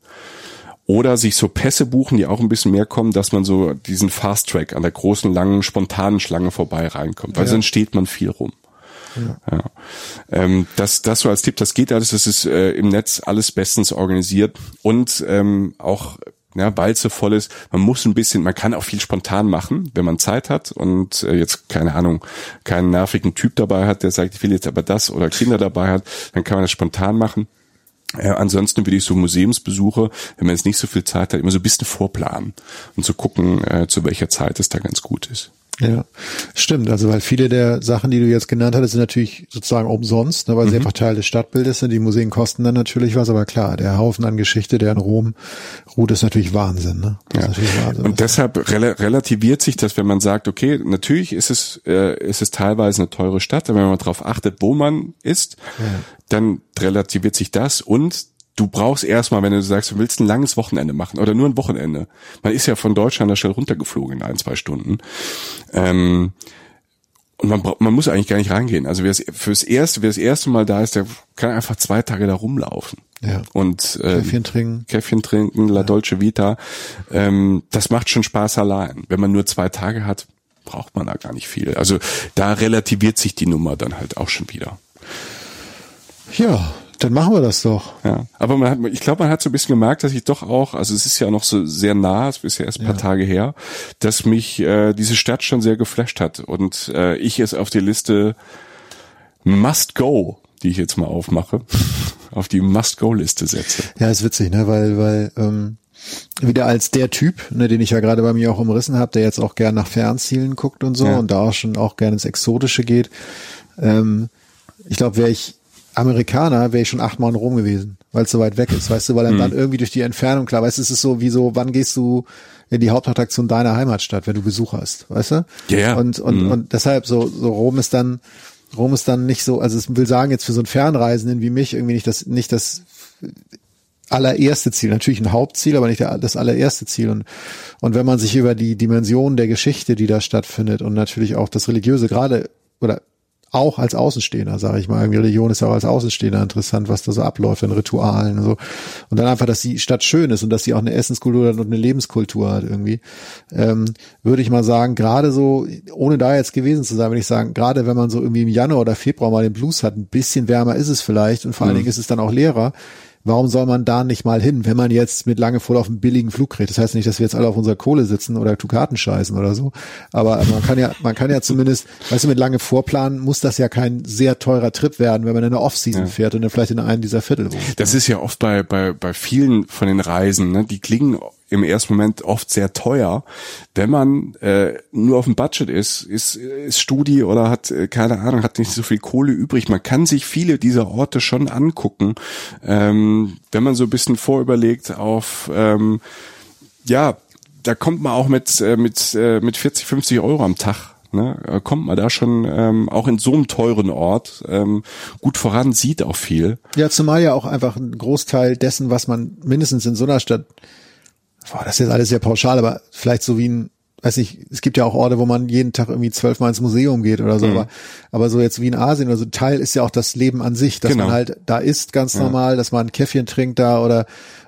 oder sich so Pässe buchen, die auch ein bisschen mehr kommen, dass man so diesen Fast Track an der großen, langen, spontanen Schlange vorbei reinkommt, weil ja. sonst steht man viel rum. Ja. ja. Ähm, das, das so als Tipp, das geht alles, das ist äh, im Netz alles bestens organisiert und ähm, auch ja, weil es so voll ist. Man muss ein bisschen, man kann auch viel spontan machen, wenn man Zeit hat und äh, jetzt, keine Ahnung, keinen nervigen Typ dabei hat, der sagt, ich will jetzt aber das oder Kinder dabei hat, dann kann man das spontan machen. Äh, ansonsten würde ich so Museumsbesuche, wenn man jetzt nicht so viel Zeit hat, immer so ein bisschen vorplanen und zu so gucken, äh, zu welcher Zeit es da ganz gut ist. Ja, stimmt. Also weil viele der Sachen, die du jetzt genannt hattest, sind natürlich sozusagen umsonst, ne, weil mhm. sie einfach Teil des Stadtbildes sind. Die Museen kosten dann natürlich was, aber klar, der Haufen an Geschichte, der in Rom ruht, ist natürlich Wahnsinn. Ne? Ja. Natürlich Wahnsinn. Und deshalb rel relativiert sich das, wenn man sagt, okay, natürlich ist es, äh, ist es teilweise eine teure Stadt, aber wenn man darauf achtet, wo man ist, ja. dann relativiert sich das und du brauchst erstmal, wenn du sagst, du willst ein langes Wochenende machen oder nur ein Wochenende. Man ist ja von Deutschland da schnell runtergeflogen in ein, zwei Stunden. Ähm, und man, man muss eigentlich gar nicht reingehen. Also wer fürs erste, wer das erste Mal da ist, der kann einfach zwei Tage da rumlaufen. Ja. Und äh, Käffchen trinken. Käffchen trinken, La ja. Dolce Vita. Ähm, das macht schon Spaß allein. Wenn man nur zwei Tage hat, braucht man da gar nicht viel. Also da relativiert sich die Nummer dann halt auch schon wieder. Ja, dann machen wir das doch. Ja, aber man hat, ich glaube, man hat so ein bisschen gemerkt, dass ich doch auch, also es ist ja noch so sehr nah, es ist ja erst ein paar ja. Tage her, dass mich äh, diese Stadt schon sehr geflasht hat und äh, ich es auf die Liste Must Go, die ich jetzt mal aufmache, auf die Must Go Liste setze. Ja, ist witzig, ne, weil weil ähm, wieder als der Typ, ne, den ich ja gerade bei mir auch umrissen habe, der jetzt auch gern nach Fernzielen guckt und so ja. und da auch schon auch gern ins Exotische geht. Ähm, ich glaube, wäre ich Amerikaner, wäre ich schon achtmal in Rom gewesen, weil es so weit weg ist, weißt du, weil dann, hm. dann irgendwie durch die Entfernung, klar, weißt du, es ist so wie so, wann gehst du in die Hauptattraktion deiner Heimatstadt, wenn du Besuch hast, weißt du? Ja. Yeah. Und, und, hm. und deshalb so, so Rom ist dann, Rom ist dann nicht so, also es will sagen, jetzt für so einen Fernreisenden wie mich irgendwie nicht das, nicht das allererste Ziel, natürlich ein Hauptziel, aber nicht das allererste Ziel. Und, und wenn man sich über die Dimension der Geschichte, die da stattfindet und natürlich auch das Religiöse gerade oder auch als Außenstehender, sage ich mal. Irgendwie Religion ist ja auch als Außenstehender interessant, was da so abläuft in Ritualen und so. Und dann einfach, dass die Stadt schön ist und dass sie auch eine Essenskultur und eine Lebenskultur hat irgendwie. Ähm, würde ich mal sagen, gerade so, ohne da jetzt gewesen zu sein, würde ich sagen, gerade wenn man so irgendwie im Januar oder Februar mal den Blues hat, ein bisschen wärmer ist es vielleicht und vor allen mhm. Dingen ist es dann auch leerer warum soll man da nicht mal hin, wenn man jetzt mit lange vor auf einen billigen Flug redet? Das heißt nicht, dass wir jetzt alle auf unserer Kohle sitzen oder Tukaten scheißen oder so. Aber man kann ja, man kann ja zumindest, weißt du, mit lange Vorplanen muss das ja kein sehr teurer Trip werden, wenn man in der Off-Season ja. fährt und dann vielleicht in einem dieser Viertel wohnt. Das ist ja oft bei, bei, bei vielen von den Reisen, ne? die klingen im ersten Moment oft sehr teuer. Wenn man äh, nur auf dem Budget ist, ist, ist Studi oder hat, äh, keine Ahnung, hat nicht so viel Kohle übrig. Man kann sich viele dieser Orte schon angucken, ähm, wenn man so ein bisschen vorüberlegt auf, ähm, ja, da kommt man auch mit, äh, mit, äh, mit 40, 50 Euro am Tag Ne, äh, kommt man da schon ähm, auch in so einem teuren Ort ähm, gut voran, sieht auch viel. Ja, zumal ja auch einfach ein Großteil dessen, was man mindestens in so einer Stadt boah, das ist jetzt alles sehr pauschal, aber vielleicht so wie ein, weiß nicht, es gibt ja auch Orte, wo man jeden Tag irgendwie zwölfmal ins Museum geht oder so, mhm. aber, aber so jetzt wie in Asien oder so, Teil ist ja auch das Leben an sich, dass genau. man halt da isst ganz ja. normal, dass man ein Käffchen trinkt da oder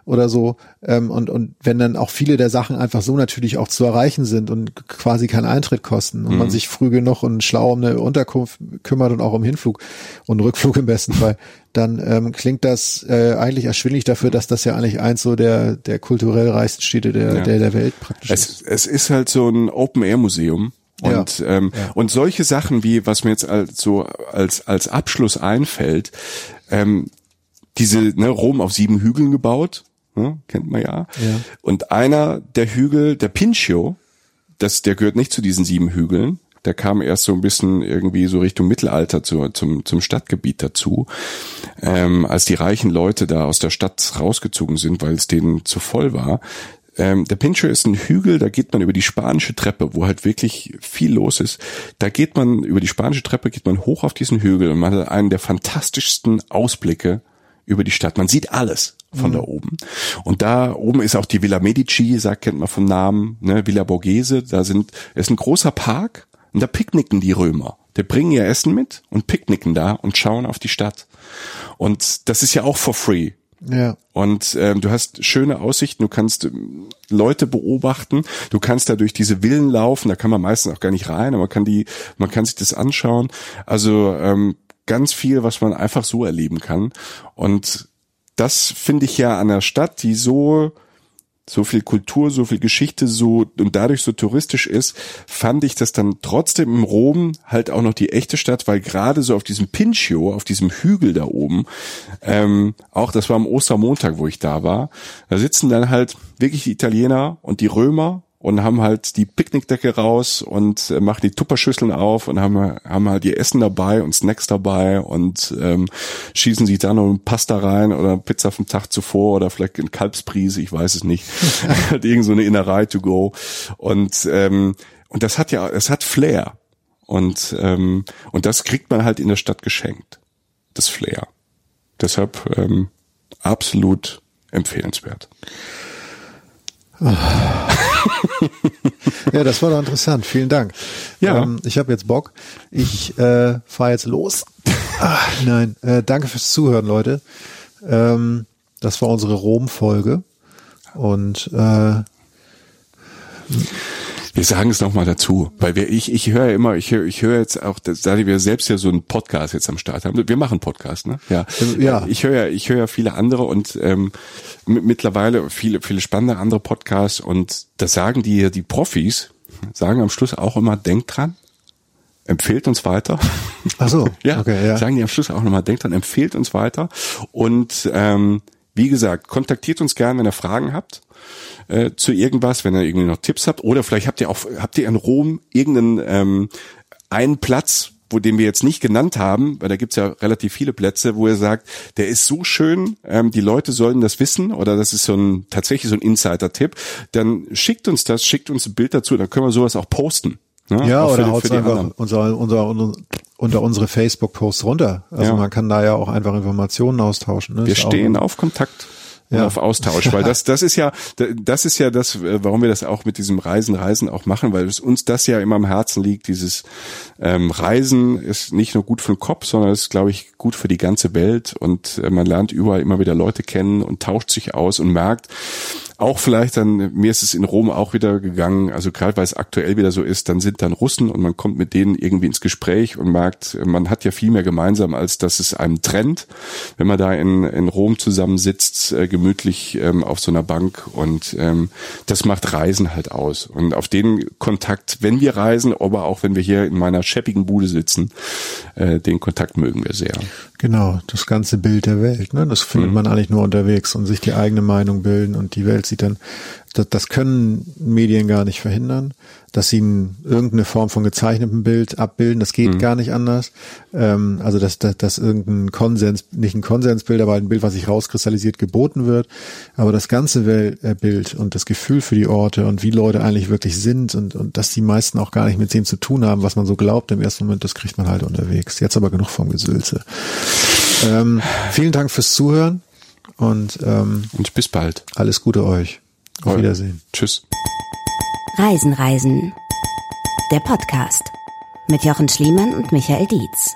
oder so. Ähm, und, und wenn dann auch viele der Sachen einfach so natürlich auch zu erreichen sind und quasi keinen Eintritt kosten und mhm. man sich früh genug und schlau um eine Unterkunft kümmert und auch um Hinflug und Rückflug im besten Fall, dann ähm, klingt das äh, eigentlich erschwinglich dafür, dass das ja eigentlich eins so der, der kulturell reichsten Städte der, ja. der, der Welt praktisch es, ist. Es ist halt so ein Open-Air-Museum. Und, ja. Ähm, ja. und solche Sachen wie, was mir jetzt als, so als, als Abschluss einfällt, ähm, diese, ne, Rom auf sieben Hügeln gebaut, ne, kennt man ja. ja. Und einer der Hügel, der Pincio, das, der gehört nicht zu diesen sieben Hügeln. Der kam erst so ein bisschen irgendwie so Richtung Mittelalter zu, zum, zum Stadtgebiet dazu, ähm, als die reichen Leute da aus der Stadt rausgezogen sind, weil es denen zu voll war. Ähm, der Pincho ist ein Hügel, da geht man über die spanische Treppe, wo halt wirklich viel los ist. Da geht man über die spanische Treppe, geht man hoch auf diesen Hügel und man hat einen der fantastischsten Ausblicke über die Stadt. Man sieht alles von mhm. da oben. Und da oben ist auch die Villa Medici, sagt, kennt man vom Namen, ne, Villa Borghese. Da sind, ist ein großer Park und da picknicken die Römer. Die bringen ihr Essen mit und picknicken da und schauen auf die Stadt. Und das ist ja auch for free. Ja. Und ähm, du hast schöne Aussichten, du kannst ähm, Leute beobachten, du kannst da durch diese Villen laufen, da kann man meistens auch gar nicht rein, aber man kann die, man kann sich das anschauen. Also ähm, ganz viel, was man einfach so erleben kann. Und das finde ich ja an der Stadt, die so so viel Kultur, so viel Geschichte, so und dadurch so touristisch ist, fand ich das dann trotzdem im Rom halt auch noch die echte Stadt, weil gerade so auf diesem Pincio, auf diesem Hügel da oben, ähm, auch das war am Ostermontag, wo ich da war, da sitzen dann halt wirklich die Italiener und die Römer und haben halt die Picknickdecke raus und äh, machen die Tupperschüsseln auf und haben, haben halt ihr Essen dabei und Snacks dabei und ähm, schießen sich da noch Pasta rein oder Pizza vom Tag zuvor oder vielleicht in Kalbsprise, ich weiß es nicht. halt irgend so eine Innerei to go. Und, ähm, und das hat ja, es hat Flair. Und, ähm, und das kriegt man halt in der Stadt geschenkt. Das Flair. Deshalb ähm, absolut empfehlenswert. ja, das war doch interessant. Vielen Dank. Ja. Ähm, ich habe jetzt Bock. Ich äh, fahre jetzt los. Ach, nein, äh, danke fürs Zuhören, Leute. Ähm, das war unsere Rom-Folge. Und äh, Wir sagen es nochmal dazu, weil wir, ich, ich höre immer, ich höre, ich höre jetzt auch, da wir selbst ja so einen Podcast jetzt am Start haben. Wir machen Podcast, ne? Ja. ja. Ich höre, ich höre viele andere und ähm, mittlerweile viele, viele spannende andere Podcasts und da sagen die, die Profis, sagen am Schluss auch immer, denkt dran, empfehlt uns weiter. Ach so, ja, okay, ja. Sagen die am Schluss auch nochmal, denkt dran, empfehlt uns weiter und ähm, wie gesagt, kontaktiert uns gerne, wenn ihr Fragen habt äh, zu irgendwas, wenn ihr irgendwie noch Tipps habt. Oder vielleicht habt ihr auch, habt ihr in Rom irgendeinen ähm, einen Platz, wo den wir jetzt nicht genannt haben, weil da gibt's ja relativ viele Plätze, wo er sagt, der ist so schön, ähm, die Leute sollen das wissen oder das ist so ein tatsächlich so ein Insider-Tipp, dann schickt uns das, schickt uns ein Bild dazu, dann können wir sowas auch posten. Ne? Ja, auch oder haut einfach unser, unser, unser, unter unsere Facebook-Posts runter. Also ja. man kann da ja auch einfach Informationen austauschen. Ne? Wir ist stehen auf Kontakt ja. auf Austausch, weil das das ist ja das ist ja das, warum wir das auch mit diesem Reisen Reisen auch machen, weil es uns das ja immer am Herzen liegt. Dieses ähm, Reisen ist nicht nur gut für den Kopf, sondern es ist, glaube ich, gut für die ganze Welt und äh, man lernt überall immer wieder Leute kennen und tauscht sich aus und merkt, auch vielleicht dann, mir ist es in Rom auch wieder gegangen, also gerade weil es aktuell wieder so ist, dann sind dann Russen und man kommt mit denen irgendwie ins Gespräch und merkt, man hat ja viel mehr gemeinsam, als dass es einem trennt, wenn man da in, in Rom zusammensitzt, äh, gemütlich ähm, auf so einer Bank und ähm, das macht Reisen halt aus. Und auf den Kontakt, wenn wir reisen, aber auch wenn wir hier in meiner scheppigen Bude sitzen, äh, den Kontakt mögen wir sehr. Genau, das ganze Bild der Welt, ne? Das findet mhm. man eigentlich nur unterwegs und sich die eigene Meinung bilden und die Welt sieht dann, das, das können Medien gar nicht verhindern, dass sie ein, irgendeine Form von gezeichnetem Bild abbilden, das geht mhm. gar nicht anders. Ähm, also dass, dass, dass irgendein Konsens, nicht ein Konsensbild, aber ein Bild, was sich rauskristallisiert, geboten wird. Aber das ganze äh, Bild und das Gefühl für die Orte und wie Leute eigentlich wirklich sind und, und dass die meisten auch gar nicht mit dem zu tun haben, was man so glaubt im ersten Moment, das kriegt man halt unterwegs. Jetzt aber genug vom Gesülze. Ähm, vielen Dank fürs Zuhören und, ähm, und bis bald. Alles Gute euch. Auf Euer. Wiedersehen. Tschüss. Reisen, Reisen. Der Podcast mit Jochen Schliemann und Michael Dietz.